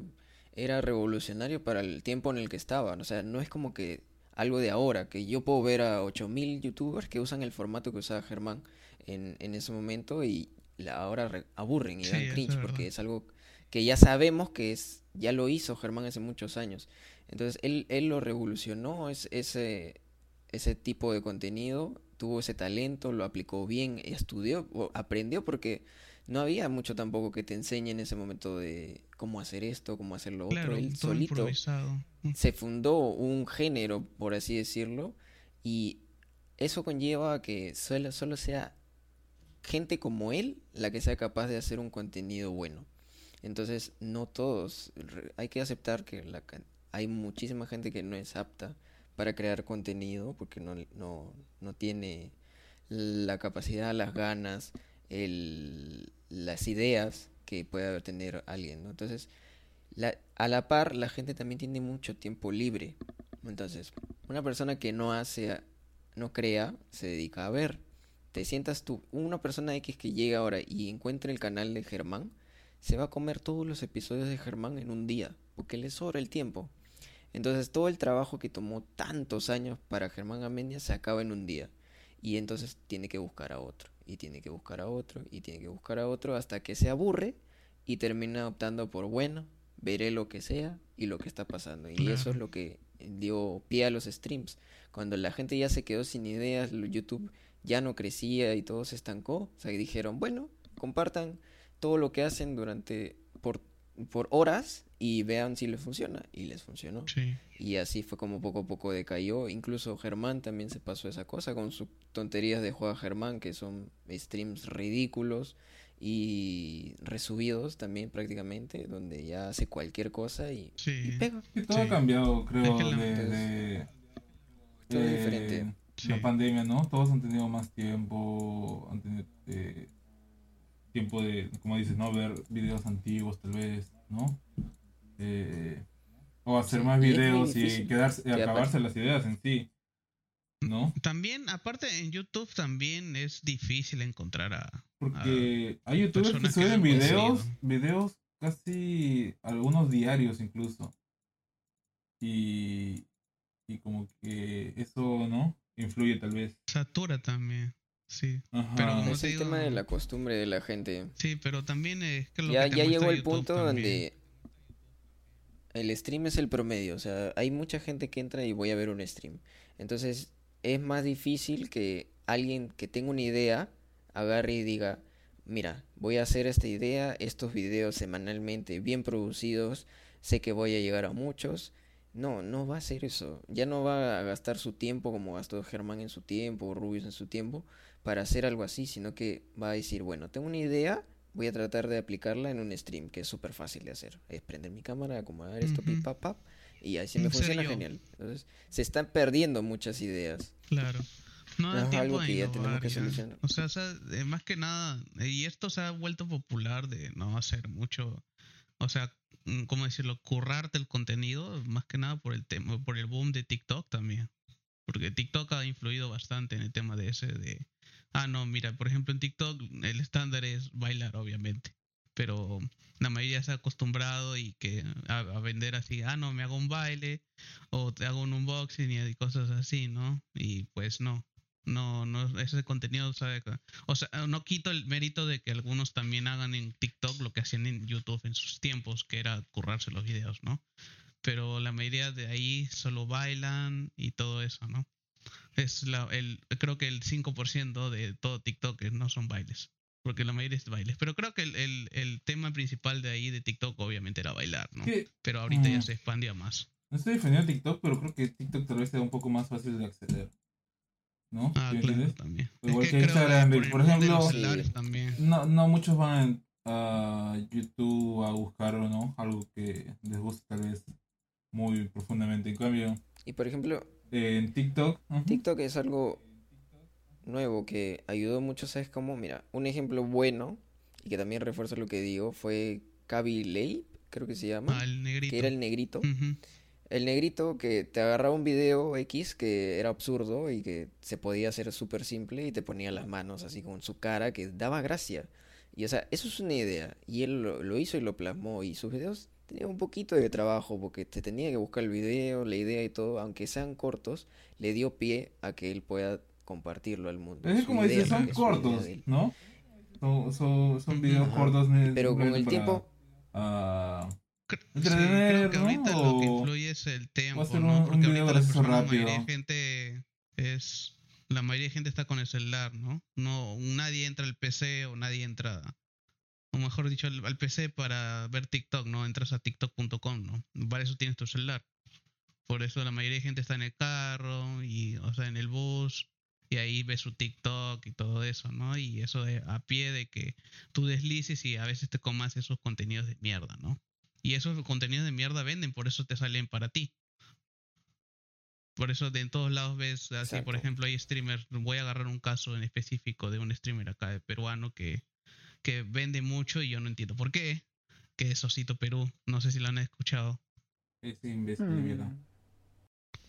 [SPEAKER 1] era revolucionario para el tiempo en el que estaban, o sea, no es como que algo de ahora, que yo puedo ver a 8000 youtubers que usan el formato que usaba Germán en, en ese momento y la- ahora re- aburren y
[SPEAKER 2] Sí,
[SPEAKER 1] dan
[SPEAKER 2] es
[SPEAKER 1] cringe porque es algo que ya sabemos que es ya lo hizo Germán hace muchos años. Entonces, él, él lo revolucionó es, ese ese tipo de contenido, tuvo ese talento, lo aplicó bien, estudió, aprendió porque no había mucho tampoco que te enseñe en ese momento de cómo hacer esto, cómo hacer lo otro.
[SPEAKER 2] claro,
[SPEAKER 1] Él
[SPEAKER 2] todo
[SPEAKER 1] solito
[SPEAKER 2] improvisado.
[SPEAKER 1] se fundó un género, por así decirlo, y eso conlleva a que solo, solo sea gente como él la que sea capaz de hacer un contenido bueno. Entonces, no todos, hay que aceptar que la, hay muchísima gente que no es apta para crear contenido porque no, no, no tiene la capacidad, las ganas, el, las ideas que pueda tener alguien, ¿no? Entonces, la- a la par, la gente también tiene mucho tiempo libre. Entonces, una persona que no hace, no crea, se dedica a ver. Te sientas tú, una persona X que llega ahora y encuentra el canal de Germán, se va a comer todos los episodios de Germán en un día, porque le sobra el tiempo. Entonces, todo el trabajo que tomó tantos años para Germán Amendia se acaba en un día. Y entonces tiene que buscar a otro, y tiene que buscar a otro, y tiene que buscar a otro, hasta que se aburre y termina optando por, bueno, veré lo que sea y lo que está pasando. Y eso es lo que dio pie a los streams. Cuando la gente ya se quedó sin ideas, YouTube ya no crecía y todo se estancó, o sea, dijeron, bueno, compartan todo lo que hacen durante por, por horas y vean si les funciona. Y les funcionó.
[SPEAKER 2] Sí.
[SPEAKER 1] Y así fue como poco a poco decayó. Incluso Germán también se pasó esa cosa con sus tonterías de Juega Germán, que son streams ridículos y resubidos también prácticamente, donde ya hace cualquier cosa y, pega.
[SPEAKER 3] Sí, todo
[SPEAKER 2] Sí.
[SPEAKER 3] ha cambiado, creo,
[SPEAKER 2] Es que la-
[SPEAKER 3] de,
[SPEAKER 1] Entonces,
[SPEAKER 3] de-
[SPEAKER 1] todo
[SPEAKER 3] de
[SPEAKER 1] diferente.
[SPEAKER 3] La
[SPEAKER 2] Sí.
[SPEAKER 3] pandemia, ¿no? Todos han tenido más tiempo, han tenido eh, tiempo de, como dices, ¿no? Ver videos antiguos, tal vez, ¿no? Eh, o hacer
[SPEAKER 1] Sí,
[SPEAKER 3] más videos y quedarse,
[SPEAKER 1] que
[SPEAKER 3] acabarse las ideas en sí, ¿no?
[SPEAKER 2] También, aparte en YouTube también es difícil encontrar a...
[SPEAKER 3] Porque hay youtubers que suben videos,
[SPEAKER 2] conseguido.
[SPEAKER 3] videos casi algunos diarios incluso. Y, y como que eso, ¿no? Influye tal vez.
[SPEAKER 2] Satura también, sí.
[SPEAKER 3] Ajá.
[SPEAKER 2] Pero como
[SPEAKER 1] Es
[SPEAKER 2] te
[SPEAKER 1] el
[SPEAKER 2] digo-
[SPEAKER 1] tema de la costumbre de la gente.
[SPEAKER 2] Sí, pero también es que lo
[SPEAKER 1] Ya,
[SPEAKER 2] que te
[SPEAKER 1] ya llegó el
[SPEAKER 2] YouTube
[SPEAKER 1] punto
[SPEAKER 2] también.
[SPEAKER 1] donde el stream es el promedio. O sea, hay mucha gente que entra y voy a ver un stream. Entonces, es más difícil que alguien que tenga una idea agarre y diga, mira, voy a hacer esta idea, estos videos semanalmente bien producidos, sé que voy a llegar a muchos. No, no va a hacer eso. Ya no va a gastar su tiempo como gastó Germán en su tiempo o Rubius en su tiempo para hacer algo así, sino que va a decir, bueno, tengo una idea, voy a tratar de aplicarla en un stream, que es súper fácil de hacer. Es prender mi cámara, acomodar esto,
[SPEAKER 2] Ujú.
[SPEAKER 1] pip, pap, y ahí sí me
[SPEAKER 2] Un
[SPEAKER 1] funciona genial. Entonces, se están perdiendo muchas ideas.
[SPEAKER 2] Claro. No da
[SPEAKER 1] Es
[SPEAKER 2] tiempo
[SPEAKER 1] algo
[SPEAKER 2] a
[SPEAKER 1] que ya tenemos
[SPEAKER 2] innovar
[SPEAKER 1] que
[SPEAKER 2] ya.
[SPEAKER 1] solucionar.
[SPEAKER 2] O sea, o sea, eh, más que nada, y esto se ha vuelto popular de no hacer mucho, o sea, mm, ¿cómo decirlo? Currarte el contenido, más que nada por el tema, por el boom de TikTok también. Porque TikTok ha influido bastante en el tema de ese de, ah, no, mira, por ejemplo en TikTok el estándar es bailar, obviamente. Pero la mayoría se ha acostumbrado y que a, a vender así, ah, no, me hago un baile o te hago un unboxing y cosas así, ¿no? Y pues no, no, no, ese contenido, sabe O sea, no quito el mérito de que algunos también hagan en TikTok lo que hacían en YouTube en sus tiempos, que era currarse los videos, ¿no? Pero la mayoría de ahí solo bailan y todo eso, ¿no? Es la, el, creo que el 5% de todo TikTok no son bailes, porque la mayoría es bailes. Pero creo que el, el, el tema principal de ahí de TikTok obviamente era bailar, ¿no? Pero ahorita ya se expandía más.
[SPEAKER 3] no estoy defendiendo TikTok, pero creo que TikTok tal vez sea un poco más fácil de acceder. ¿No?
[SPEAKER 2] Ah,
[SPEAKER 3] ¿Sí me
[SPEAKER 2] claro,
[SPEAKER 3] entiendes?
[SPEAKER 2] también.
[SPEAKER 3] Igual
[SPEAKER 2] es
[SPEAKER 3] que Instagram,
[SPEAKER 2] por,
[SPEAKER 3] ejemplo-
[SPEAKER 1] Sí.
[SPEAKER 3] No, no muchos van a YouTube a buscar o no algo que les guste tal vez muy profundamente. En cambio,
[SPEAKER 1] Y por ejemplo,
[SPEAKER 3] en TikTok,
[SPEAKER 1] TikTok es algo nuevo que ayudó mucho, ¿sabes cómo? Mira, un ejemplo bueno y que también refuerza lo que digo fue Kaby Leigh, creo que se llama,
[SPEAKER 2] Ah, el negrito.
[SPEAKER 1] que era el negrito. El negrito que te agarraba un video X que era absurdo y que se podía hacer súper simple y te ponía las manos así con su cara que daba gracia. Y o sea, eso es una idea. Y él lo, lo hizo y lo plasmó. Y sus videos tenían un poquito de trabajo porque te tenía que buscar el video, la idea y todo. Aunque sean cortos, le dio pie a que él pueda compartirlo al mundo.
[SPEAKER 3] es como dices, son cortos. ¿no? Son, videos
[SPEAKER 1] Ajá.
[SPEAKER 3] cortos.
[SPEAKER 1] Pero con el tiempo,
[SPEAKER 3] para, ah,
[SPEAKER 2] Cre- sí,
[SPEAKER 3] Entretener,
[SPEAKER 2] creo que
[SPEAKER 3] ¿no?
[SPEAKER 2] ahorita lo que influye es el tiempo, ¿no?
[SPEAKER 3] un- un
[SPEAKER 2] Porque ahorita
[SPEAKER 3] gracioso
[SPEAKER 2] personas, la mayoría de
[SPEAKER 3] rápido.
[SPEAKER 2] gente es la mayoría de gente está con el celular, ¿no? No nadie entra al PC o nadie entra o mejor dicho al, al PC para ver TikTok, ¿no? Entras a tiktok.com, ¿no? Para eso tienes tu celular. Por eso la mayoría de gente está en el carro y o sea, en el bus y ahí ves su TikTok y todo eso, ¿no? Y eso de, a pie de que tú deslices y a veces te comas esos contenidos de mierda, ¿no? Y esos contenidos de mierda venden, por eso te salen para ti. Por eso de en todos lados ves, así por ejemplo hay streamers, voy a agarrar un caso en específico de un streamer acá de peruano que, que vende mucho y yo no entiendo por qué, que es Osito Perú, no sé si lo han escuchado.
[SPEAKER 3] mierda.
[SPEAKER 4] Mm.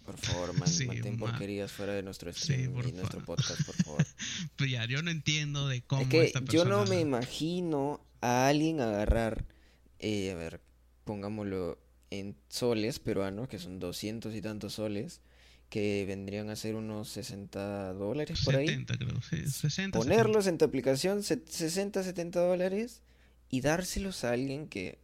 [SPEAKER 1] por favor, man,
[SPEAKER 2] Sí,
[SPEAKER 1] mantén
[SPEAKER 2] ma.
[SPEAKER 1] porquerías fuera de nuestro stream y nuestro podcast, por favor.
[SPEAKER 2] Pero ya, yo no entiendo de cómo
[SPEAKER 1] Es que
[SPEAKER 2] esta
[SPEAKER 1] yo no
[SPEAKER 2] persona-
[SPEAKER 1] me imagino a alguien agarrar, eh, a ver, pongámoslo en soles peruanos, que son 200 y tantos soles, que vendrían a ser unos 60 dólares por ahí.
[SPEAKER 2] 70 creo, sí, 60. 70.
[SPEAKER 1] Ponerlos en tu aplicación, se- 60, 70 dólares, y dárselos a alguien que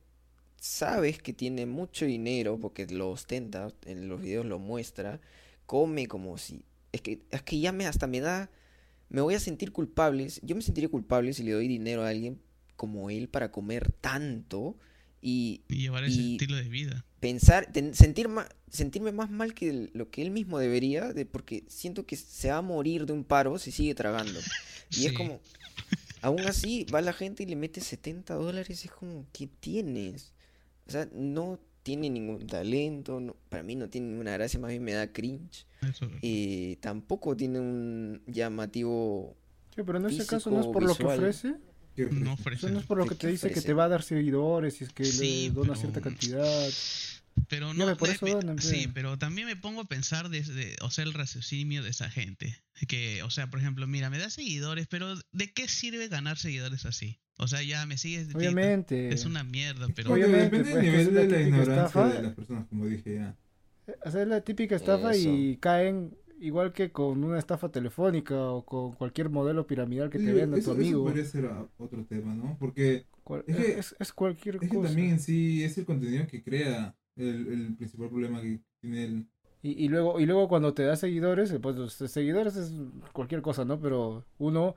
[SPEAKER 1] sabes que tiene mucho dinero, porque lo ostenta, en los videos lo muestra, come como si... Es que, es que ya me, hasta me da... Me voy a sentir culpable, yo me sentiría culpable si le doy dinero a alguien como él para comer tanto y,
[SPEAKER 2] Y llevar ese
[SPEAKER 1] Y-
[SPEAKER 2] estilo de vida.
[SPEAKER 1] pensar, ten- sentir ma- sentirme más mal que lo que él mismo debería, de, porque siento que se va a morir de un paro si sigue tragando. Y es
[SPEAKER 2] Sí.
[SPEAKER 1] como, aún así va la gente y le mete 70 dólares, es como, ¿qué tienes? O sea, no tiene ningún talento, no- para mí no tiene ninguna gracia, más bien me da cringe.
[SPEAKER 2] Eso.
[SPEAKER 1] Y tampoco tiene un llamativo,
[SPEAKER 4] Sí, pero en ese caso no es por lo que
[SPEAKER 1] visual.
[SPEAKER 4] ofrece.
[SPEAKER 3] ¿Qué ofrece?
[SPEAKER 2] No ofrece.
[SPEAKER 4] sea, no es por lo
[SPEAKER 1] ¿Qué-
[SPEAKER 4] que te dice que te
[SPEAKER 1] ofrece?
[SPEAKER 4] va a dar seguidores y es que
[SPEAKER 2] Sí,
[SPEAKER 4] le dona
[SPEAKER 2] pero-
[SPEAKER 4] cierta cantidad.
[SPEAKER 2] Pero no,
[SPEAKER 4] por eso
[SPEAKER 2] me-
[SPEAKER 4] donan,
[SPEAKER 2] sí,
[SPEAKER 4] pe.
[SPEAKER 2] pero también me pongo a pensar desde, o sea, el raciocinio de esa gente. Que, o sea, por ejemplo, mira, me da seguidores, pero ¿de qué sirve ganar seguidores así? O sea, ya me sigues de ti,
[SPEAKER 4] Obviamente.
[SPEAKER 2] Es una mierda, pero
[SPEAKER 4] Obviamente,
[SPEAKER 3] depende
[SPEAKER 4] pues,
[SPEAKER 3] del
[SPEAKER 4] que es
[SPEAKER 3] nivel
[SPEAKER 4] la
[SPEAKER 3] de la
[SPEAKER 4] típica
[SPEAKER 3] ignorancia
[SPEAKER 4] estafa.
[SPEAKER 3] de las personas, como dije ya.
[SPEAKER 4] Sea, es la típica estafa y
[SPEAKER 1] Eso.
[SPEAKER 4] caen igual que con una estafa telefónica o con cualquier modelo piramidal que te
[SPEAKER 3] Sí,
[SPEAKER 4] venda tu
[SPEAKER 3] eso, eso
[SPEAKER 4] amigo.
[SPEAKER 3] podría ser ah, otro tema, ¿no? Porque
[SPEAKER 4] Cual-
[SPEAKER 3] es que-
[SPEAKER 4] es, es cualquier
[SPEAKER 3] es que
[SPEAKER 4] cosa.
[SPEAKER 3] también en sí es el contenido que crea el, el principal problema que tiene el...
[SPEAKER 4] Y, y luego y luego cuando te da seguidores, eh, pues los seguidores es cualquier cosa, ¿no? Pero uno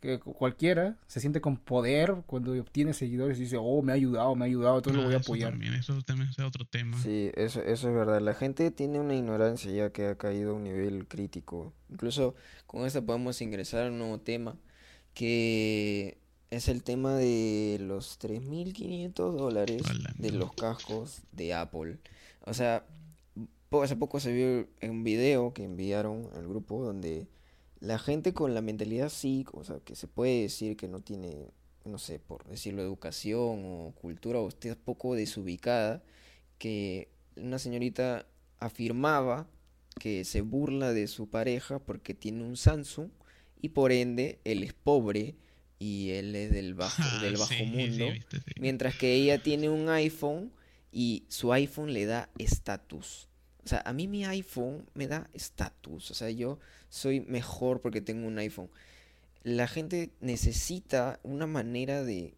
[SPEAKER 4] que cu- cualquiera se siente con poder cuando obtiene seguidores y dice, "Oh, me ha ayudado, me ha ayudado, entonces lo
[SPEAKER 2] Ah,
[SPEAKER 4] voy a
[SPEAKER 2] eso
[SPEAKER 4] apoyar."
[SPEAKER 2] También, eso también es otro tema.
[SPEAKER 1] Sí, eso, eso es verdad. La gente tiene una ignorancia ya que ha caído a un nivel crítico. Incluso con esta podemos ingresar a un nuevo tema, que es el tema de los 3.500 dólares
[SPEAKER 2] Hola,
[SPEAKER 1] de los cascos de Apple. O sea, hace poco se vio un video que enviaron al grupo donde la gente con la mentalidad sí, o sea, que se puede decir que no tiene, no sé, por decirlo, educación o cultura, o esté poco desubicada, que una señorita afirmaba que se burla de su pareja porque tiene un Samsung y por ende él es pobre y él es del bajo,
[SPEAKER 2] Ah,
[SPEAKER 1] del bajo
[SPEAKER 2] sí, sí,
[SPEAKER 1] mundo,
[SPEAKER 2] viste, sí.
[SPEAKER 1] mientras que ella tiene un iPhone y su iPhone le da estatus. O sea, a mí mi iPhone me da estatus. O sea, yo soy mejor porque tengo un iPhone. La gente necesita una manera de,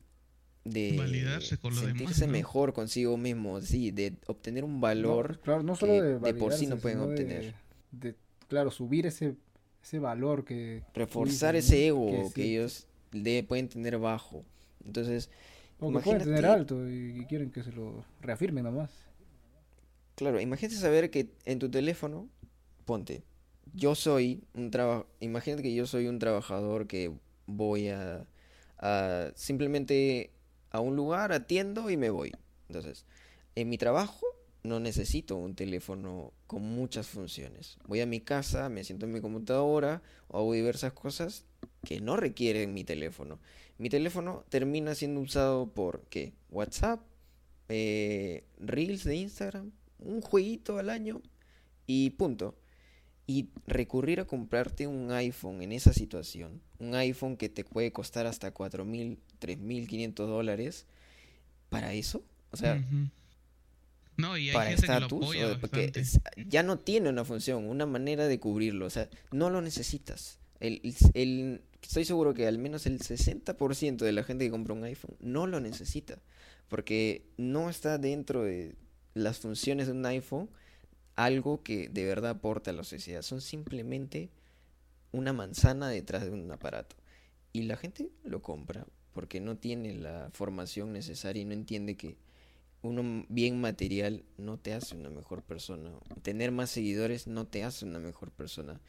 [SPEAKER 1] de
[SPEAKER 2] Validarse con lo demás,
[SPEAKER 1] sentirse
[SPEAKER 2] ¿no?
[SPEAKER 1] mejor consigo mismo, sí, de obtener un valor.
[SPEAKER 4] No, claro, no solo
[SPEAKER 1] que
[SPEAKER 4] de,
[SPEAKER 1] de por sí no pueden
[SPEAKER 4] de-
[SPEAKER 1] obtener.
[SPEAKER 4] de, claro, subir ese ese valor que
[SPEAKER 1] reforzar ese ego
[SPEAKER 4] Que
[SPEAKER 1] ellos de- pueden tener bajo. Entonces,
[SPEAKER 4] o que pueden tener alto y, y quieren que se lo reafirmen nomás.
[SPEAKER 1] claro, imagínate saber que en tu teléfono, ponte, yo soy un trabajo, imagínate que yo soy un trabajador que voy a, a simplemente a un lugar, atiendo y me voy. Entonces, en mi trabajo no necesito un teléfono con muchas funciones. Voy a mi casa, me siento en mi computadora o hago diversas cosas que no requieren mi teléfono. Mi teléfono termina siendo usado por ¿qué? WhatsApp, eh, Reels de Instagram, un jueguito al año y punto. Y recurrir a comprarte un iPhone en esa situación, un iPhone que te puede costar hasta 4.000, 3.500 dólares, ¿para eso? O sea.
[SPEAKER 2] No, y hay
[SPEAKER 1] para
[SPEAKER 2] gente que lo
[SPEAKER 1] estatus,
[SPEAKER 2] apoya
[SPEAKER 1] o porque
[SPEAKER 2] bastante.
[SPEAKER 1] es- ya no tiene una función, una manera de cubrirlo, o sea, no lo necesitas. El- estoy seguro que al menos el 60% de la gente que compra un iPhone no lo necesita, porque no está dentro de las funciones de un iPhone algo que de verdad aporta a la sociedad, son simplemente una manzana detrás de un aparato. Y la gente lo compra porque no tiene la formación necesaria y no entiende que uno bien material no te hace una mejor persona. Tener más seguidores no te hace una mejor persona.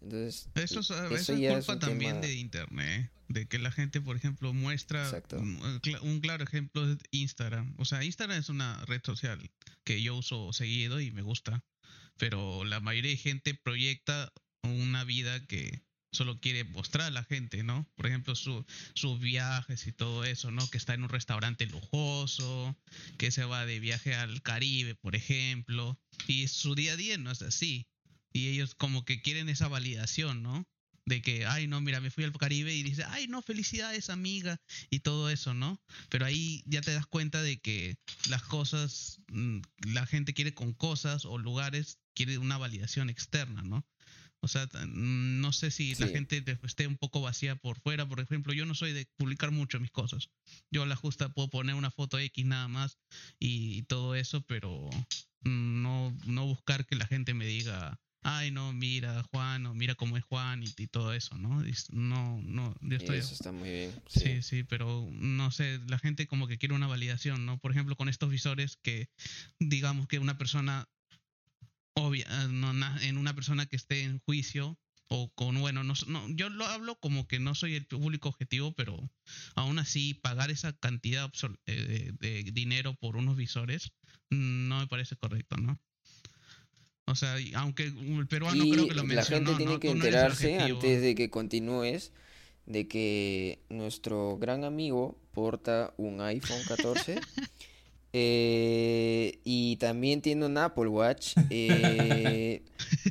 [SPEAKER 1] Entonces,
[SPEAKER 2] Eso es,
[SPEAKER 1] eso
[SPEAKER 2] eso es
[SPEAKER 1] ya es
[SPEAKER 2] culpa también
[SPEAKER 1] tema-
[SPEAKER 2] de internet, de que la gente, por ejemplo, muestra
[SPEAKER 1] Exacto.
[SPEAKER 2] un claro ejemplo es Instagram. O sea, Instagram es una red social que yo uso seguido y me gusta, pero la mayoría de gente proyecta una vida que solo quiere mostrar a la gente, ¿no? Por ejemplo, su, sus viajes y todo eso, ¿no? Que está en un restaurante lujoso, que se va de viaje al Caribe, por ejemplo, y su día a día no es así. Y ellos como que quieren esa validación, ¿no? De que, ay, no, mira, me fui al Caribe y dice, ay, no, felicidades, amiga, y todo eso, ¿no? Pero ahí ya te das cuenta de que las cosas, mm, la gente quiere con cosas o lugares, quiere una validación externa, ¿no? O sea, mm, no sé si la gente te- esté un poco vacía por fuera. Por ejemplo, yo no soy de publicar mucho mis cosas. Yo a la justa puedo poner una foto X nada más y, y todo eso, pero mm, no, no buscar que la gente me diga, ay, no, mira Juan, o mira cómo es Juan y, y todo eso, ¿no? No, no, yo estoy...
[SPEAKER 1] eso está muy bien.
[SPEAKER 2] Sí,
[SPEAKER 1] Sí.
[SPEAKER 2] sí, pero no sé, la gente como que quiere una validación, ¿no? Por ejemplo, con estos visores que digamos que una persona obvia, ah, no, na- en una persona que esté en juicio o con, bueno, no, no, yo lo hablo como que no soy el público objetivo, pero aún así pagar esa cantidad eh, de, de dinero por unos visores mm, no me parece correcto, ¿no? O sea, aunque el peruano
[SPEAKER 1] y
[SPEAKER 2] creo que lo
[SPEAKER 1] la
[SPEAKER 2] mencionó,
[SPEAKER 1] gente tiene
[SPEAKER 2] ¿no?
[SPEAKER 1] que
[SPEAKER 2] no
[SPEAKER 1] enterarse antes de que continúes de que nuestro gran amigo porta un iPhone 14 eh, y también tiene un Apple Watch eh,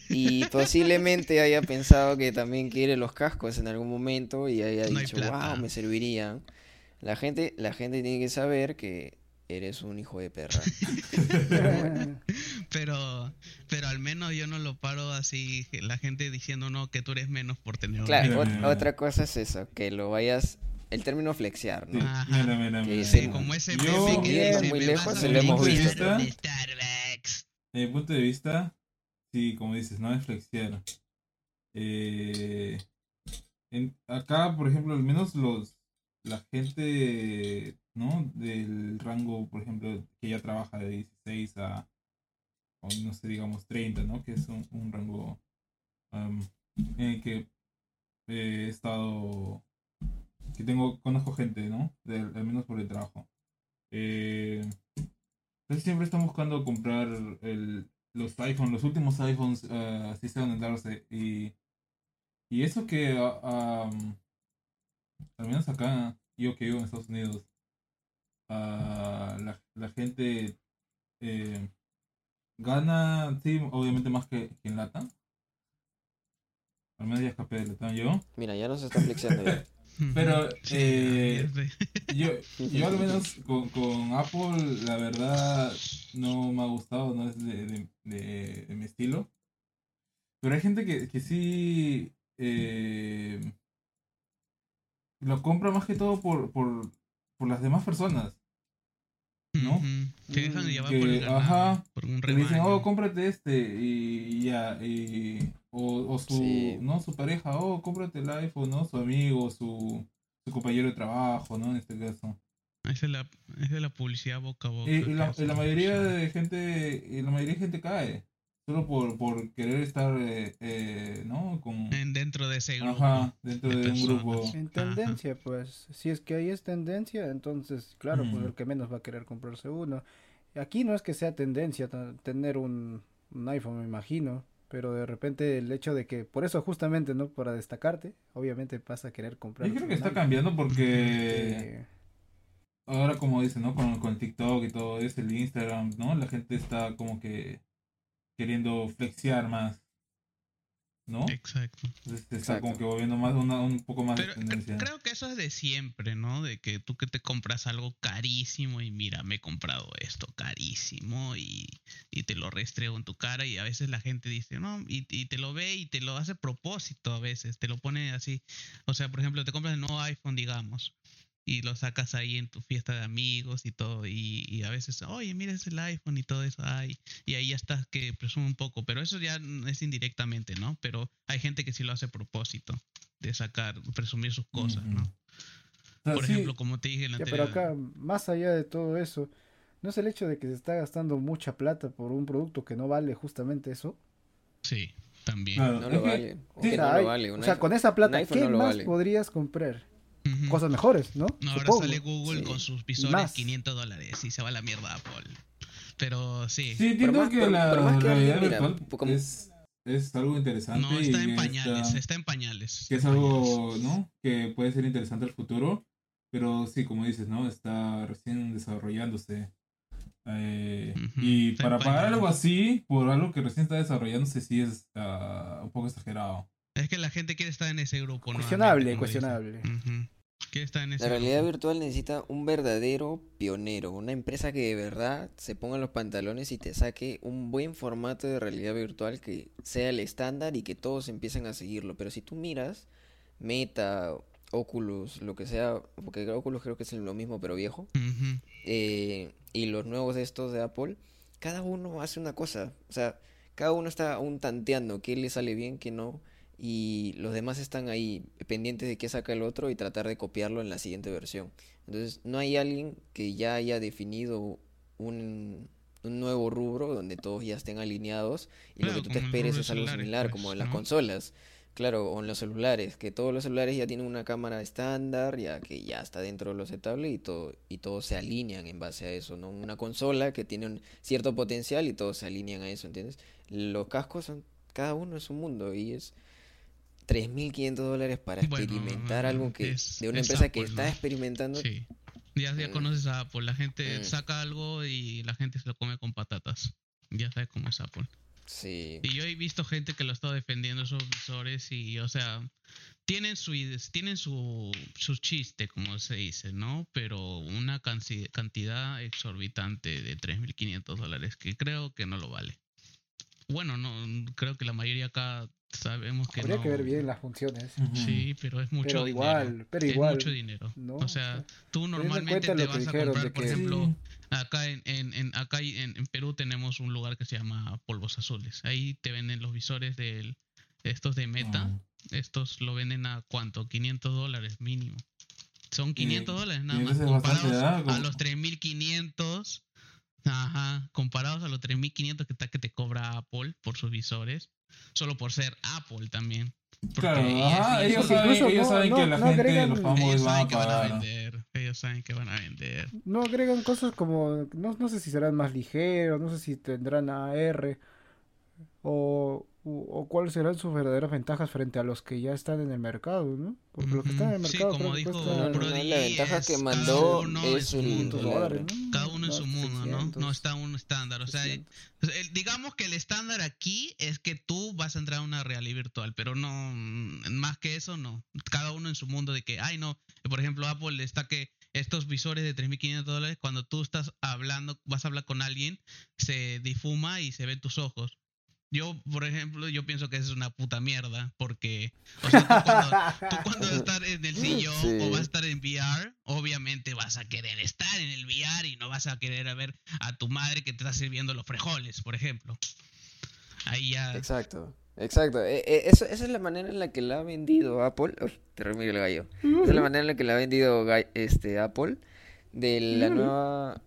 [SPEAKER 1] y posiblemente haya pensado que también quiere los cascos en algún momento y haya
[SPEAKER 2] No
[SPEAKER 1] dicho, wow, me servirían. La gente, la gente tiene que saber que eres un hijo de perra.
[SPEAKER 2] Pero, pero al menos yo no lo paro así, la gente diciendo no, que tú eres menos por tener un
[SPEAKER 1] Claro, otra cosa es eso, que lo vayas, el término flexear,
[SPEAKER 3] Sí,
[SPEAKER 1] ¿no?
[SPEAKER 2] Ajá.
[SPEAKER 3] mira, mira, mira,
[SPEAKER 1] dice,
[SPEAKER 2] Sí, como ese
[SPEAKER 3] Yo,
[SPEAKER 2] meme que dice,
[SPEAKER 1] muy
[SPEAKER 2] "Me
[SPEAKER 1] lejos se lo hemos
[SPEAKER 2] flexiar
[SPEAKER 3] visto.
[SPEAKER 2] de Starbucks".
[SPEAKER 3] Desde mi punto de vista, sí, como dices, no es flexiar. Eh, en- acá, por ejemplo, al menos los la gente, ¿no? Del rango, por ejemplo, que ya trabaja de 16 a, o no sé, digamos 30, ¿no? Que es un, rango am, en el que he estado, que tengo, conozco gente, ¿no? Del- al menos por el trabajo. Eh, entonces siempre están buscando comprar el, los iPhones, los últimos iPhones, eh, así sean en darse. Y, y eso que, ah, am, al menos acá, yo que vivo en Estados Unidos, ah, la, la gente eh, gana, sí, obviamente más que, que en Lata. Al menos ya escapé de Latam yo.
[SPEAKER 1] Mira, ya nos está flexiando ya.
[SPEAKER 3] Pero, eh. Yo, yo al menos con, con Apple, la verdad, no me ha gustado, no es de, de, de- de mi estilo. Pero hay gente que, que sí eh, lo compra más que todo por, por, por las demás personas. ¿no?
[SPEAKER 2] Se dejan llevar
[SPEAKER 3] que,
[SPEAKER 2] por el ganado,
[SPEAKER 3] ajá,
[SPEAKER 2] por un
[SPEAKER 3] dicen, oh, cómprate este, y ya, y, o, o su,
[SPEAKER 1] Sí.
[SPEAKER 3] ¿no? Su pareja, oh, cómprate el iPhone, ¿no? Su amigo, su, su compañero de trabajo, ¿no? En este caso.
[SPEAKER 2] Esa es la, esa es la publicidad boca a boca.
[SPEAKER 3] Y, la, la mayoría de gente y la mayoría de gente cae solo por, por querer estar eh, eh, no
[SPEAKER 2] En- dentro de ese grupo.
[SPEAKER 3] ajá dentro
[SPEAKER 2] de
[SPEAKER 3] de un grupo
[SPEAKER 4] En
[SPEAKER 2] Ajá.
[SPEAKER 4] tendencia, pues, si es que ahí es tendencia, entonces, claro, pues el que menos va a querer comprarse uno. Aquí no es que sea tendencia tener un, un iPhone, me imagino, pero de repente el hecho de que, por eso justamente, ¿no? Para destacarte, obviamente vas a querer comprar.
[SPEAKER 3] yo creo que está
[SPEAKER 4] iPhone.
[SPEAKER 3] cambiando porque ahora como dicen no con, con TikTok y todo eso el Instagram no la gente está como que queriendo flexiar más no
[SPEAKER 2] Exacto.
[SPEAKER 3] Entonces se está
[SPEAKER 1] Exacto.
[SPEAKER 3] como que volviendo más una, un poco más
[SPEAKER 2] Pero
[SPEAKER 3] de
[SPEAKER 2] cre-
[SPEAKER 3] tendencia
[SPEAKER 2] creo que eso es de siempre, ¿no? De que tú que te compras algo carísimo y mira, me he comprado esto carísimo y, y te lo restrego en tu cara y a veces la gente dice, no, y, y te lo ve y te lo hace a propósito a veces, te lo pone así. O sea, por ejemplo, te compras el nuevo iPhone, digamos, y lo sacas ahí en tu fiesta de amigos y todo, y, y a veces, oye, mira es el iPhone y todo eso, ay, y ahí ya estás que presume un poco, pero eso ya es indirectamente, ¿no? Pero hay gente que sí lo hace a propósito, de sacar, presumir sus cosas, ¿no?
[SPEAKER 3] Ujú. O sea,
[SPEAKER 2] Por
[SPEAKER 3] sí,
[SPEAKER 2] ejemplo, como te dije en la
[SPEAKER 4] ya, pero
[SPEAKER 2] anterior.
[SPEAKER 4] acá, más allá de todo eso, ¿no es el hecho de que se está gastando mucha plata por un producto que no vale justamente eso?
[SPEAKER 2] Sí, también.
[SPEAKER 3] claro,
[SPEAKER 1] No lo vale. o
[SPEAKER 3] sí,
[SPEAKER 1] que no
[SPEAKER 4] hay-
[SPEAKER 1] lo vale.
[SPEAKER 4] o sea,
[SPEAKER 1] iPhone-
[SPEAKER 4] con esa plata, ¿qué
[SPEAKER 1] no
[SPEAKER 4] más
[SPEAKER 1] vale.
[SPEAKER 4] podrías comprar? Cosas mejores, ¿no?
[SPEAKER 2] No, ahora
[SPEAKER 4] Supongo.
[SPEAKER 2] sale Google
[SPEAKER 1] Sí.
[SPEAKER 2] con sus visores
[SPEAKER 4] más.
[SPEAKER 2] 500 dólares y se va a la mierda Apple. Pero sí,
[SPEAKER 3] Sí, entiendo que la realidad virtual es, es algo interesante.
[SPEAKER 2] no está
[SPEAKER 3] y
[SPEAKER 2] en pañales,
[SPEAKER 3] está-
[SPEAKER 2] está en pañales.
[SPEAKER 3] que es algo, ¿no? Que puede ser interesante al futuro, pero sí, como dices, ¿no? Está recién desarrollándose. Eh,
[SPEAKER 2] Ujú,
[SPEAKER 3] y
[SPEAKER 2] está
[SPEAKER 3] para pagar
[SPEAKER 2] pañales.
[SPEAKER 3] algo así, por algo que recién está desarrollándose, sí es ah, un poco exagerado.
[SPEAKER 2] Es que la gente quiere estar en ese grupo, ¿no?
[SPEAKER 4] Cuestionable, cuestionable.
[SPEAKER 2] En ese
[SPEAKER 1] La realidad virtual necesita un verdadero pionero, una empresa que de verdad se ponga los pantalones y te saque un buen formato de realidad virtual que sea el estándar y que todos empiecen a seguirlo. Pero si tú miras Meta, Oculus, lo que sea, porque Oculus creo que es lo mismo pero viejo, eh, y los nuevos de estos de Apple, cada uno hace una cosa. O sea, cada uno está aún tanteando qué le sale bien, qué no, y los demás están ahí pendientes de qué saca el otro y tratar de copiarlo en la siguiente versión. Entonces, no hay alguien que ya haya definido un, un nuevo rubro donde todos ya estén alineados y lo que tú te esperes es algo similar,
[SPEAKER 2] pues,
[SPEAKER 1] como en las
[SPEAKER 2] ¿no?
[SPEAKER 1] consolas. Claro, o en los celulares, que todos los celulares ya tienen una cámara estándar, ya que ya está dentro de lo aceptable y todo, y todos se alinean en base a eso, ¿no? Una consola que tiene un cierto potencial y todos se alinean a eso, ¿entiendes? Los cascos son, cada uno es un mundo y es 3.500 dólares para
[SPEAKER 2] Bueno,
[SPEAKER 1] experimentar algo que
[SPEAKER 2] es-
[SPEAKER 1] de una
[SPEAKER 2] es
[SPEAKER 1] empresa que
[SPEAKER 2] Apple,
[SPEAKER 1] está experimentando.
[SPEAKER 2] Sí. Ya, ya
[SPEAKER 1] Mm.
[SPEAKER 2] conoces a Apple. La gente
[SPEAKER 1] Mm.
[SPEAKER 2] saca algo y la gente se lo come con patatas. Ya sabes cómo es Apple.
[SPEAKER 1] Sí.
[SPEAKER 2] Y yo he visto gente que lo está defendiendo esos visores y, o sea, tienen su tienen su, su chiste, como se dice, ¿no? Pero una cantidad exorbitante de 3.500 dólares que creo que no lo vale. Bueno, no creo que la mayoría acá sabemos que
[SPEAKER 4] Habría
[SPEAKER 2] no.
[SPEAKER 4] que ver bien las funciones.
[SPEAKER 2] Sí, pero es mucho
[SPEAKER 4] Pero
[SPEAKER 2] dinero.
[SPEAKER 4] igual, pero
[SPEAKER 2] es
[SPEAKER 4] igual.
[SPEAKER 2] mucho dinero.
[SPEAKER 4] No,
[SPEAKER 2] o sea, tú
[SPEAKER 4] en
[SPEAKER 2] normalmente te vas a
[SPEAKER 4] dijeron
[SPEAKER 2] comprar,
[SPEAKER 4] de
[SPEAKER 2] por
[SPEAKER 4] que-
[SPEAKER 2] ejemplo, acá en, en, en- acá en, en Perú tenemos un lugar que se llama Polvos Azules. Ahí te venden los visores del estos de Meta.
[SPEAKER 3] Ah.
[SPEAKER 2] Estos lo venden a cuánto? 500 dólares mínimo. Son 500 dólares nada más.
[SPEAKER 3] es
[SPEAKER 2] Comparados a los 3500. Ajá, comparados a los 3500 que está que te cobra Apple por sus visores, solo por ser Apple también. Porque
[SPEAKER 3] Claro,
[SPEAKER 2] ellos-
[SPEAKER 3] ajá,
[SPEAKER 2] ellos
[SPEAKER 3] ellos
[SPEAKER 2] son-
[SPEAKER 3] saben,
[SPEAKER 4] Incluso
[SPEAKER 3] ellos
[SPEAKER 4] no-
[SPEAKER 3] saben
[SPEAKER 4] no-
[SPEAKER 3] que la
[SPEAKER 4] no
[SPEAKER 3] gente,
[SPEAKER 4] agregan-
[SPEAKER 3] los famosos
[SPEAKER 2] ellos
[SPEAKER 3] van
[SPEAKER 2] saben
[SPEAKER 3] a
[SPEAKER 2] que van a
[SPEAKER 3] pagar.
[SPEAKER 2] vender. Ellos saben que van a vender.
[SPEAKER 4] No agregan cosas como, no, no sé si serán más ligeros, no sé si tendrán AR o, o cuáles serán sus verdaderas ventajas frente a los que ya están en el mercado, ¿no? Porque los que están en el
[SPEAKER 2] Ujú. Sí,
[SPEAKER 4] mercado
[SPEAKER 2] como dijo Brody,
[SPEAKER 1] la ventaja
[SPEAKER 2] es
[SPEAKER 1] que
[SPEAKER 2] cada
[SPEAKER 1] mandó
[SPEAKER 2] uno
[SPEAKER 1] es
[SPEAKER 2] en su
[SPEAKER 1] el-
[SPEAKER 4] 500
[SPEAKER 2] mundo.
[SPEAKER 4] dólares, ¿no?
[SPEAKER 2] Cada uno en su mundo, ¿no?
[SPEAKER 4] 600,
[SPEAKER 2] No está un estándar. O sea,
[SPEAKER 4] 600.
[SPEAKER 2] el- digamos que el estándar aquí es que tú vas a entrar a una realidad virtual, pero no, mm, más que eso, no. Cada uno en su mundo de que, ay, no, por ejemplo, Apple está que estos visores de 3.500 dólares, cuando tú estás hablando, vas a hablar con alguien, se difuma y se ven tus ojos. Yo, por ejemplo, yo pienso que es una puta mierda, porque, o sea, tú cuando, tú cuando vas a estar en el sillón
[SPEAKER 1] Sí.
[SPEAKER 2] o vas a estar en VR, obviamente vas a querer estar en el VR y no vas a querer a ver a tu madre que te está sirviendo los frijoles, por ejemplo. Ahí ya...
[SPEAKER 1] Exacto, exacto. E- e- eso- esa es la manera en la que la ha vendido Apple. Uy, te remiro el gallo. Esa es la manera en la que la ha vendido este, Apple de la nueva...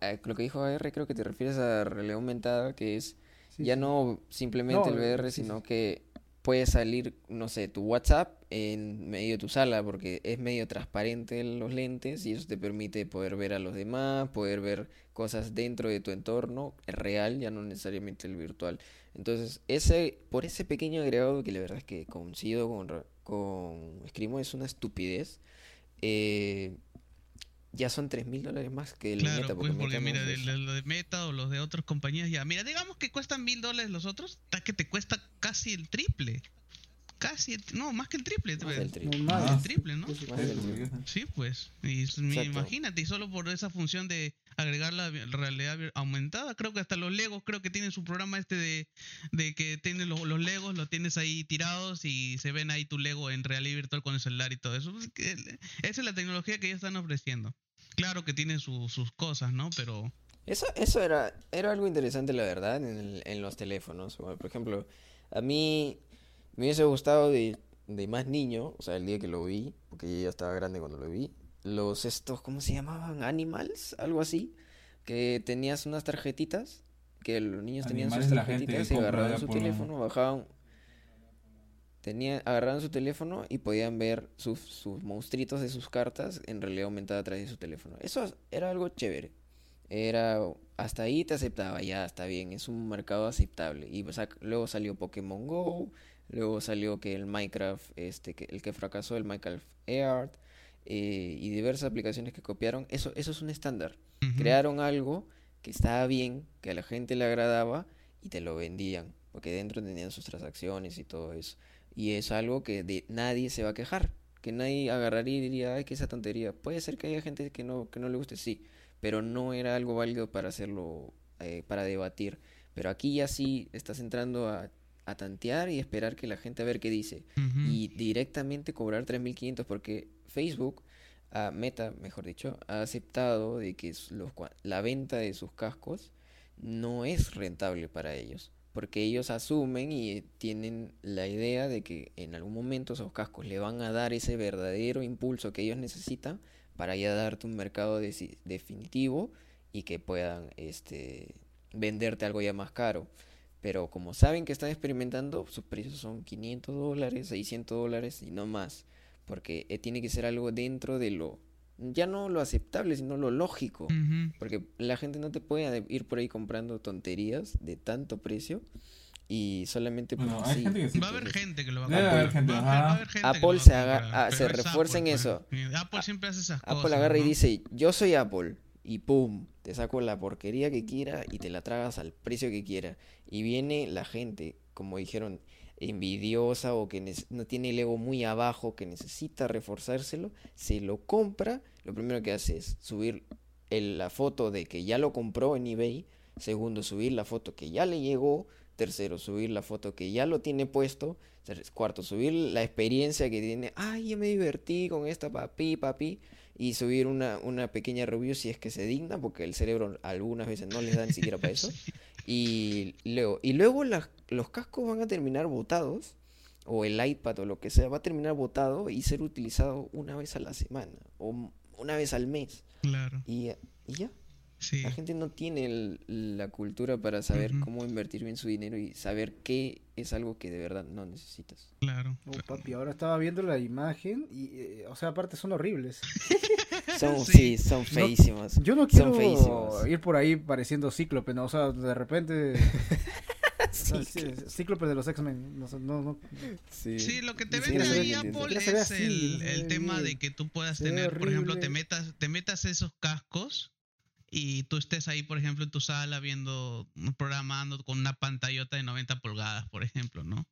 [SPEAKER 1] eh, lo que dijo AR, creo que te refieres a realidad aumentada, que es
[SPEAKER 4] Sí,
[SPEAKER 1] ya
[SPEAKER 4] sí.
[SPEAKER 1] no simplemente
[SPEAKER 4] No,
[SPEAKER 1] el VR,
[SPEAKER 4] sí,
[SPEAKER 1] sino que puede salir, no sé, tu WhatsApp en medio de tu sala, porque es medio transparente los lentes y eso te permite poder ver a los demás, poder ver cosas dentro de tu entorno real, ya no necesariamente el virtual. Entonces, ese, por ese pequeño agregado que la verdad es que coincido con, con Escrimo, es una estupidez. eh, ya son tres mil dólares más que el
[SPEAKER 2] Claro,
[SPEAKER 1] Meta,
[SPEAKER 2] pues porque
[SPEAKER 1] Meta no
[SPEAKER 2] mira,
[SPEAKER 1] es
[SPEAKER 2] lo de Meta o los de otras compañías ya. Mira, digamos que cuestan mil dólares los otros, hasta que te cuesta casi el triple. Casi, el- no, más que el triple.
[SPEAKER 1] Más
[SPEAKER 2] te-
[SPEAKER 1] del triple.
[SPEAKER 2] Más del triple, ¿no?
[SPEAKER 1] Más triple.
[SPEAKER 2] Sí, pues. Y imagínate, y solo por esa función de agregar la realidad aumentada, creo que hasta los Legos, creo que tienen su programa este de, de que tienes los, los Legos, los tienes ahí tirados y se ven ahí tu Lego en realidad virtual con el celular y todo eso. Es que el- esa es la tecnología que ellos están ofreciendo. Claro que tiene su- sus cosas, ¿no? Pero
[SPEAKER 1] Eso, eso era, era algo interesante, la verdad, en, el- en los teléfonos. Bueno, por ejemplo, a mí me hubiese gustado de, de más niño, o sea, el día que lo vi, porque yo ya estaba grande cuando lo vi, los estos, ¿cómo se llamaban? Animals, algo así, que tenías unas tarjetitas, que los niños tenían sus
[SPEAKER 3] Animales
[SPEAKER 1] tarjetitas y
[SPEAKER 3] compra
[SPEAKER 1] agarraban su teléfono, bajaban, tenían, agarraban su teléfono y podían ver sus, sus monstruitos de sus cartas en realidad aumentada a través de su teléfono. Eso era algo chévere. Era, hasta ahí te aceptaba, ya está bien, es un mercado aceptable. Y pues, ac- luego salió Pokémon Go, luego salió que el Minecraft, este, que, el que fracasó, el Minecraft Earth, eh, y diversas aplicaciones que copiaron. Eso, eso es un estándar. Crearon algo que estaba bien, que a la gente le agradaba y te lo vendían, porque dentro tenían sus transacciones y todo eso. Y es algo que de nadie se va a quejar, que nadie agarraría y diría, ay, que esa tontería. Puede ser que haya gente que no, que no le guste, sí, pero no era algo válido para hacerlo, eh, para debatir. Pero aquí ya sí estás entrando a, a tantear y esperar que la gente a ver qué dice y directamente cobrar 3.500 porque Facebook, ah, Meta, mejor dicho, ha aceptado de que los, la venta de sus cascos no es rentable para ellos. Porque ellos asumen y tienen la idea de que en algún momento esos cascos le van a dar ese verdadero impulso que ellos necesitan para ya darte un mercado definitivo y que puedan este, venderte algo ya más caro. Pero como saben que están experimentando, sus precios son 500 dólares, 600 dólares y no más. Porque eh, tiene que ser algo dentro de lo, ya no lo aceptable, sino lo lógico. Porque la gente no te puede ir por ahí comprando tonterías de tanto precio y solamente
[SPEAKER 3] Bueno, hay
[SPEAKER 1] sí.
[SPEAKER 3] gente que sí.
[SPEAKER 2] Va a haber
[SPEAKER 3] pues,
[SPEAKER 2] gente que lo va a comprar.
[SPEAKER 3] haber gente,
[SPEAKER 2] va, a haber- va a
[SPEAKER 3] ajá.
[SPEAKER 2] haber gente que
[SPEAKER 1] Apple se haga- ah, se refuerza en eso.
[SPEAKER 2] pues. Apple siempre hace esas
[SPEAKER 1] Apple
[SPEAKER 2] cosas.
[SPEAKER 1] agarra y dice, yo soy Apple, y pum, te saco la porquería que quiera y te la tragas al precio que quiera. Y viene la gente, como dijeron, envidiosa o que no tiene el ego muy abajo, que necesita reforzárselo, se lo compra, lo primero que hace es subir la foto de que ya lo compró en eBay, segundo, subir la foto que ya le llegó, tercero, subir la foto que ya lo tiene puesto, cuarto, subir la experiencia que tiene, ay, yo me divertí con esta papi, papi, y subir una, una pequeña review si es que se digna, porque el cerebro algunas veces no les da ni siquiera para eso. Y luego, y luego las- los cascos van a terminar botados, o el iPad o lo que sea, va a terminar botado y ser utilizado una vez a la semana, o una vez al mes.
[SPEAKER 2] Claro,
[SPEAKER 1] Y, y ya,
[SPEAKER 2] sí.
[SPEAKER 1] la gente no tiene el- la cultura para saber cómo invertir bien su dinero y saber qué es algo que de verdad no necesitas.
[SPEAKER 2] Claro.
[SPEAKER 4] Oh, papi, ahora estaba viendo la imagen y, eh, o sea, aparte son horribles.
[SPEAKER 1] Son,
[SPEAKER 2] Sí.
[SPEAKER 1] sí, son feísimos.
[SPEAKER 4] Yo no quiero
[SPEAKER 1] feísimos.
[SPEAKER 4] ir por ahí pareciendo cíclope, ¿no? O sea, de repente...
[SPEAKER 1] Sí,
[SPEAKER 4] no, sí, cíclope de los X-Men. No, no, no.
[SPEAKER 1] sí.
[SPEAKER 2] Sí, lo que te vende ahí Apple es el, el tema de que tú puedas tener, por ejemplo, te metas, te metas esos cascos y tú estés ahí, por ejemplo, en tu sala viendo, programando con una pantallota de 90 pulgadas, por ejemplo, ¿no?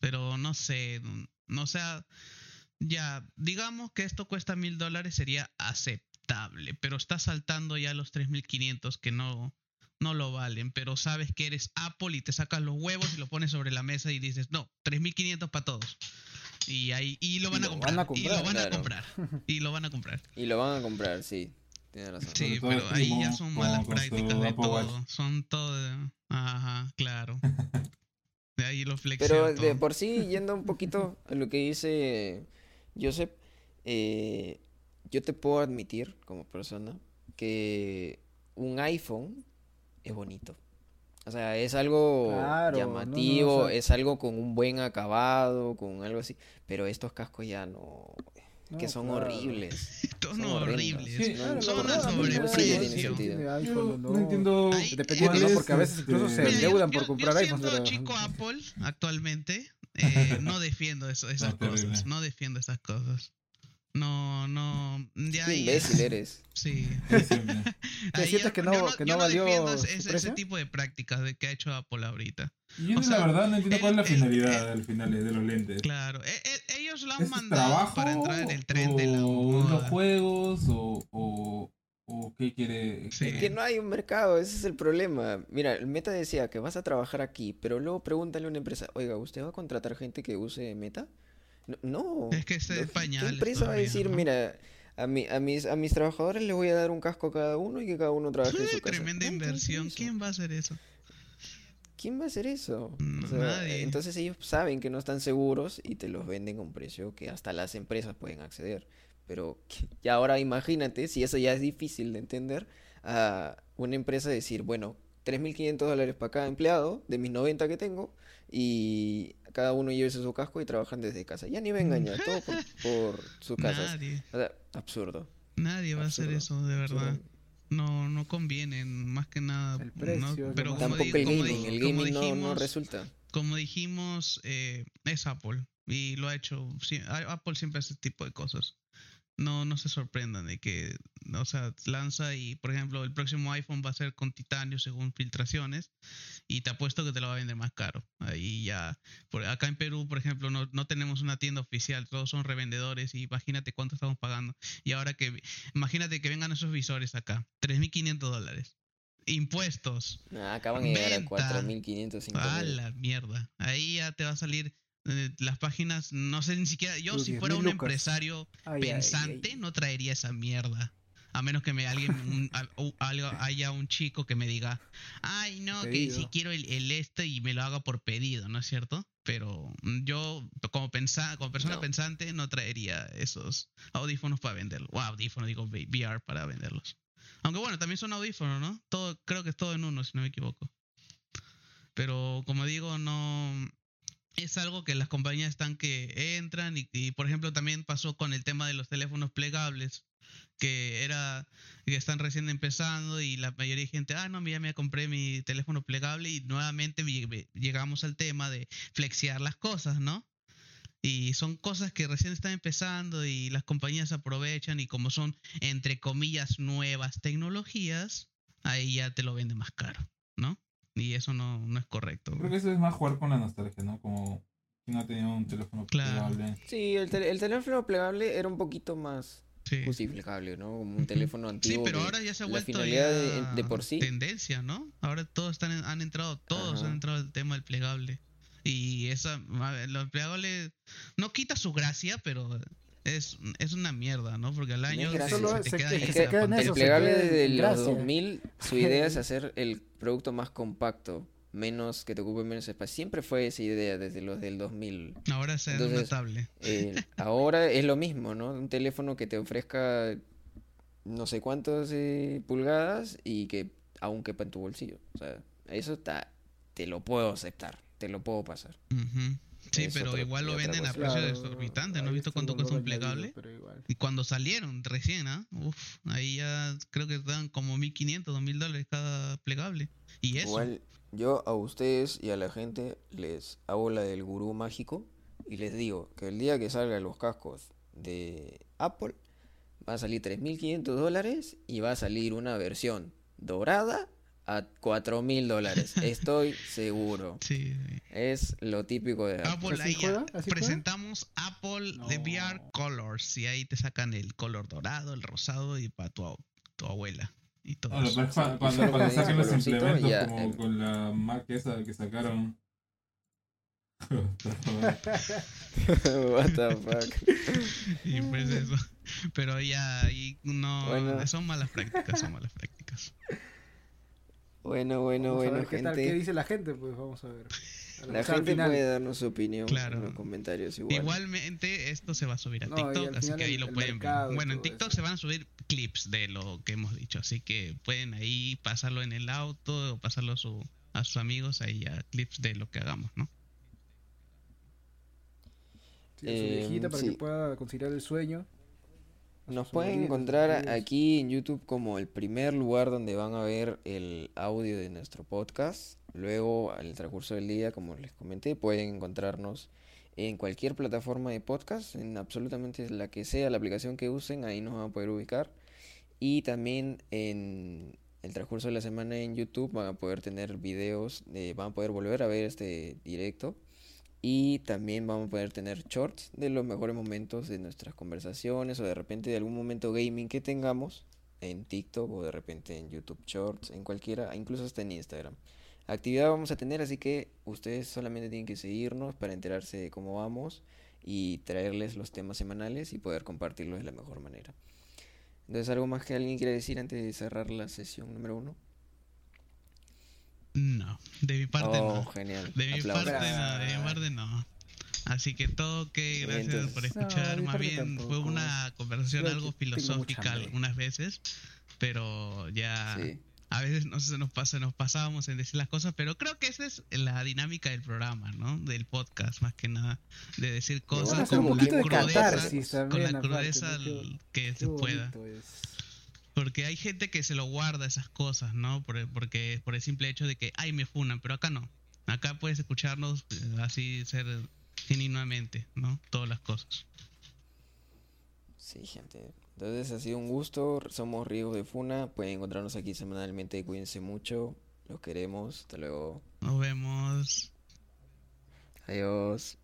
[SPEAKER 2] Pero no sé, no sea, ya, digamos que esto cuesta mil dólares sería aceptable, pero está saltando ya los 3.500 que no, no lo valen, pero sabes que eres Apple y te sacas los huevos y lo pones sobre la mesa y dices, no, 3.500 para todos. Y ahí y lo
[SPEAKER 4] Y
[SPEAKER 2] van a
[SPEAKER 4] lo
[SPEAKER 2] comprar.
[SPEAKER 4] van a
[SPEAKER 2] Y lo van a comprar. Y lo van a comprar.
[SPEAKER 1] Y lo van a comprar, sí. Razón.
[SPEAKER 2] Sí, pero ahí ya son malas prácticas de todo. Son todo. Ajá, claro. De ahí lo flexeo
[SPEAKER 1] Pero de por sí, yendo un poquito a lo que dice Joseph, eh, yo te puedo admitir como persona que un iPhone es bonito. O sea, es algo
[SPEAKER 4] Claro, no, no,
[SPEAKER 1] llamativo,
[SPEAKER 4] o sea-
[SPEAKER 1] es algo con un buen acabado, con algo así. Pero estos cascos ya no, que
[SPEAKER 4] No,
[SPEAKER 1] son
[SPEAKER 4] claro.
[SPEAKER 1] horribles.
[SPEAKER 2] Son horribles.
[SPEAKER 3] Sí,
[SPEAKER 2] Son
[SPEAKER 1] no,
[SPEAKER 2] sobreprecio.
[SPEAKER 3] Yo
[SPEAKER 4] no.
[SPEAKER 3] no entiendo.
[SPEAKER 2] Ahí-
[SPEAKER 4] Dependiendo, ¿no? Porque a
[SPEAKER 3] es,
[SPEAKER 4] veces incluso
[SPEAKER 3] este,
[SPEAKER 4] se
[SPEAKER 2] yo-
[SPEAKER 4] endeudan
[SPEAKER 2] yo-
[SPEAKER 4] por comprar
[SPEAKER 2] yo
[SPEAKER 4] iPhones,
[SPEAKER 2] siendo
[SPEAKER 4] pero-
[SPEAKER 2] chico Apple actualmente, eh, no defiendo eso, esas
[SPEAKER 3] No, terrible.
[SPEAKER 2] cosas. No defiendo esas cosas. No, no. Ya
[SPEAKER 1] Qué
[SPEAKER 2] ahí
[SPEAKER 1] imbécil eres.
[SPEAKER 2] Sí.
[SPEAKER 4] ¿Te
[SPEAKER 2] Ahí
[SPEAKER 4] sientes
[SPEAKER 2] ya-
[SPEAKER 4] que
[SPEAKER 2] yo
[SPEAKER 4] no- que no
[SPEAKER 2] yo
[SPEAKER 4] valió
[SPEAKER 2] ese, ese tipo de prácticas de que ha hecho Apple ahorita.
[SPEAKER 3] Yo
[SPEAKER 2] O sea,
[SPEAKER 3] la verdad no entiendo cuál es la
[SPEAKER 2] el- el-
[SPEAKER 3] finalidad al final de los lentes.
[SPEAKER 2] Claro, e- e- ellos lo han
[SPEAKER 3] ¿Es
[SPEAKER 2] mandado
[SPEAKER 3] trabajo
[SPEAKER 2] para entrar en el tren de la
[SPEAKER 3] o los
[SPEAKER 2] moda.
[SPEAKER 3] juegos o, o, o qué quiere?
[SPEAKER 2] Sí.
[SPEAKER 1] Es que no hay un mercado, ese es el problema. Mira, el Meta decía que vas a trabajar aquí, pero luego pregúntale a una empresa, oiga, ¿usted va a contratar gente que use Meta? No. no.
[SPEAKER 2] Es que es
[SPEAKER 1] No, ¿Qué empresa va a decir,
[SPEAKER 2] ¿no?
[SPEAKER 1] mira, a, mi, a, mis, a mis trabajadores les voy a dar un casco a cada uno y que cada uno trabaje en su casa?
[SPEAKER 2] Tremenda
[SPEAKER 1] ¿Quién va a hacer
[SPEAKER 2] inversión. ¿Quién va a hacer eso?
[SPEAKER 1] ¿Quién va a hacer eso?
[SPEAKER 2] No,
[SPEAKER 1] O sea,
[SPEAKER 2] nadie.
[SPEAKER 1] Entonces ellos saben que no están seguros y te los venden a un precio que hasta las empresas pueden acceder. Pero y ahora imagínate, si eso ya es difícil de entender, a una empresa decir, bueno, 3.500 dólares para cada empleado de mis 90 que tengo y cada uno llévese su casco y trabajan desde casa. Ya ni vengan ya, todo por, por casas.
[SPEAKER 2] Nadie.
[SPEAKER 1] O sea, absurdo.
[SPEAKER 2] Nadie va a hacer
[SPEAKER 1] Absurdo,
[SPEAKER 2] eso, de verdad.
[SPEAKER 1] absurdo.
[SPEAKER 2] No, no conviene, más que nada.
[SPEAKER 4] El precio
[SPEAKER 2] no- pero
[SPEAKER 1] Tampoco
[SPEAKER 2] di-
[SPEAKER 1] el
[SPEAKER 2] como
[SPEAKER 1] gaming, el gaming no, no
[SPEAKER 2] dijimos,
[SPEAKER 1] resulta.
[SPEAKER 2] como dijimos, eh, es Apple y lo ha hecho. Apple siempre hace este tipo de cosas. No, no se sorprendan de que, o sea, lanza y, por ejemplo, el próximo iPhone va a ser con titanio según filtraciones y te apuesto que te lo va a vender más caro. Ahí ya, por, acá en Perú, por ejemplo, no, no tenemos una tienda oficial, todos son revendedores y imagínate cuánto estamos pagando. Y ahora que, imagínate que vengan esos visores acá, 3.500 dólares. Impuestos.
[SPEAKER 1] Ah, acaban de llegar a
[SPEAKER 2] Venta.
[SPEAKER 1] 4.500,
[SPEAKER 2] A
[SPEAKER 1] 5.000.
[SPEAKER 2] la mierda. Ahí ya te va a salir las páginas, no sé ni siquiera, yo si
[SPEAKER 4] 10.000
[SPEAKER 2] fuera un
[SPEAKER 4] lucas.
[SPEAKER 2] empresario
[SPEAKER 4] Ay,
[SPEAKER 2] pensante,
[SPEAKER 4] ay.
[SPEAKER 2] no traería esa mierda A menos que me alguien un- a- o algo- haya un chico que me diga, ay no, que si quiero el, el este y me lo haga por pedido, ¿no es cierto? Pero mm, yo como pensa, como persona
[SPEAKER 1] No.
[SPEAKER 2] pensante no traería esos audífonos para venderlos. O audífonos, digo VR para venderlos. Aunque bueno, también son audífonos, ¿no? Todo, creo que es todo en uno, si no me equivoco. Pero como digo, no es algo que las compañías están que entran y, por ejemplo también pasó con el tema de los teléfonos plegables que era que están recién empezando y la mayoría de gente ah no mira me compré mi teléfono plegable y nuevamente lle- llegamos al tema de flexear las cosas no y son cosas que recién están empezando y las compañías aprovechan y como son entre comillas nuevas tecnologías ahí ya te lo venden más caro no y eso no, no es correcto
[SPEAKER 3] Creo que eso es más jugar con la nostalgia, ¿no? Como si no ha tenido un teléfono
[SPEAKER 2] Claro.
[SPEAKER 3] plegable.
[SPEAKER 1] Sí, el, tel- el teléfono plegable era un poquito más
[SPEAKER 2] Sí.
[SPEAKER 1] justificable, ¿no? Como un teléfono
[SPEAKER 2] Sí,
[SPEAKER 1] antiguo.
[SPEAKER 2] pero
[SPEAKER 1] que
[SPEAKER 2] ahora ya se ha
[SPEAKER 1] la
[SPEAKER 2] vuelto
[SPEAKER 1] finalidad
[SPEAKER 2] ya
[SPEAKER 1] de, de por sí.
[SPEAKER 2] tendencia, ¿no? Ahora todos están en- han entrado, todos
[SPEAKER 1] Ajá.
[SPEAKER 2] han entrado al tema del plegable. Y esa, a ver, los plegables no quita su gracia, pero es, es una mierda, ¿no? Porque al
[SPEAKER 1] es
[SPEAKER 2] año
[SPEAKER 1] gracia.
[SPEAKER 2] se,
[SPEAKER 1] Solo
[SPEAKER 2] se te
[SPEAKER 4] se-
[SPEAKER 2] queda
[SPEAKER 4] es
[SPEAKER 2] ahí
[SPEAKER 4] se queda en.
[SPEAKER 1] El plegable desde los
[SPEAKER 4] gracia.
[SPEAKER 1] 2000, su idea es hacer el producto más compacto, menos que te ocupe menos espacio. Siempre fue esa idea desde los del 2000.
[SPEAKER 2] Ahora se
[SPEAKER 1] Entonces,
[SPEAKER 2] notable.
[SPEAKER 1] Eh, ahora es lo mismo, ¿no? Un teléfono que te ofrezca no sé cuántas eh, pulgadas y que aún quepa en tu bolsillo. O sea, eso está, te lo puedo aceptar, te lo puedo pasar.
[SPEAKER 2] Ujú. Sí,
[SPEAKER 1] es
[SPEAKER 2] pero igual lo venden a
[SPEAKER 1] cosa.
[SPEAKER 2] precios
[SPEAKER 4] Claro,
[SPEAKER 2] exorbitantes. ¿No has visto cuánto cuesta un plegable?
[SPEAKER 4] pero igual.
[SPEAKER 2] Y cuando salieron recién, ¿ah? Uf, ahí ya creo que dan como 1500, 2000 dólares cada plegable. Y eso.
[SPEAKER 1] Igual yo a ustedes y a la gente les hago la del gurú mágico y les digo que el día que salgan los cascos de Apple va a salir 3.500 dólares y va a salir una versión dorada a 4.000 dólares. Estoy seguro.
[SPEAKER 2] Sí, sí.
[SPEAKER 1] Es lo típico de Apple.
[SPEAKER 4] ¿Así juega? ¿Así juega?
[SPEAKER 2] presentamos Apple de VR
[SPEAKER 4] No.
[SPEAKER 2] Colors y ahí te sacan el color dorado, el rosado y para tu, tu abuela y todo
[SPEAKER 3] Ahora,
[SPEAKER 2] eso.
[SPEAKER 1] solo
[SPEAKER 3] cuando
[SPEAKER 1] con ese
[SPEAKER 3] saquen los implementos
[SPEAKER 1] ya,
[SPEAKER 3] como con la Mac esa que sacaron.
[SPEAKER 1] What the fuck.
[SPEAKER 2] Y pues eso. Pero ya ahí no
[SPEAKER 1] Bueno.
[SPEAKER 2] son malas prácticas, son malas prácticas.
[SPEAKER 1] Bueno, bueno,
[SPEAKER 4] Vamos a
[SPEAKER 1] bueno,
[SPEAKER 4] ver qué tal, qué
[SPEAKER 1] gente.
[SPEAKER 4] dice la gente, pues vamos a ver. A
[SPEAKER 1] La gente
[SPEAKER 4] final-
[SPEAKER 1] puede darnos su opinión
[SPEAKER 2] Claro.
[SPEAKER 1] en los comentarios igual.
[SPEAKER 2] Igualmente esto se va a subir a
[SPEAKER 4] No,
[SPEAKER 2] TikTok, así que ahí
[SPEAKER 4] el-
[SPEAKER 2] lo
[SPEAKER 4] el
[SPEAKER 2] pueden
[SPEAKER 4] mercado
[SPEAKER 2] ver. Bueno, en TikTok
[SPEAKER 4] eso.
[SPEAKER 2] se van a subir clips de lo que hemos dicho, así que pueden ahí pasarlo en el auto o pasarlo a, su, a sus amigos ahí a clips de lo que hagamos, ¿no?
[SPEAKER 4] Sí, a su
[SPEAKER 1] Eh,
[SPEAKER 4] viejita para
[SPEAKER 1] sí.
[SPEAKER 4] que pueda conciliar el sueño.
[SPEAKER 1] Nos pueden encontrar aquí en YouTube como el primer lugar donde van a ver el audio de nuestro podcast. Luego, al transcurso del día, como les comenté, pueden encontrarnos en cualquier plataforma de podcast, en absolutamente la que sea la aplicación que usen, ahí nos van a poder ubicar. Y también en el transcurso de la semana en YouTube van a poder tener videos, de- van a poder volver a ver este directo. Y también vamos a poder tener shorts de los mejores momentos de nuestras conversaciones o de repente de algún momento gaming que tengamos en TikTok o de repente en YouTube Shorts, en cualquiera, incluso hasta en Instagram. Actividad vamos a tener, así que ustedes solamente tienen que seguirnos para enterarse de cómo vamos y traerles los temas semanales y poder compartirlos de la mejor manera. Entonces, ¿algo más que alguien quiere decir antes de cerrar la sesión número uno?
[SPEAKER 2] No, de mi parte
[SPEAKER 1] oh,
[SPEAKER 2] no.
[SPEAKER 1] genial.
[SPEAKER 2] De mi
[SPEAKER 1] Aplausos.
[SPEAKER 2] parte no, de mi parte no. Así que todo que gracias
[SPEAKER 1] Entonces-
[SPEAKER 2] por escuchar. Más bien fue una conversación algo filosófica algunas veces, pero ya
[SPEAKER 1] Sí.
[SPEAKER 2] a veces no se nos pasa, nos pasábamos en decir las cosas, pero creo que esa es la dinámica del programa, ¿no? Del podcast, más que nada, de decir cosas con la crudeza, con la crudeza que se pueda.
[SPEAKER 4] es.
[SPEAKER 2] Porque hay gente que se lo guarda esas cosas, ¿no? Por, porque por el simple hecho de que, ay, me funan, pero acá no. Acá puedes escucharnos eh, así, ser genuinamente, ¿no? Todas las cosas.
[SPEAKER 1] Sí, gente. Entonces ha sido un gusto. Somos Riegos de Funa. Pueden encontrarnos aquí semanalmente. Cuídense mucho. Los queremos. Hasta luego.
[SPEAKER 2] Nos vemos.
[SPEAKER 1] Adiós.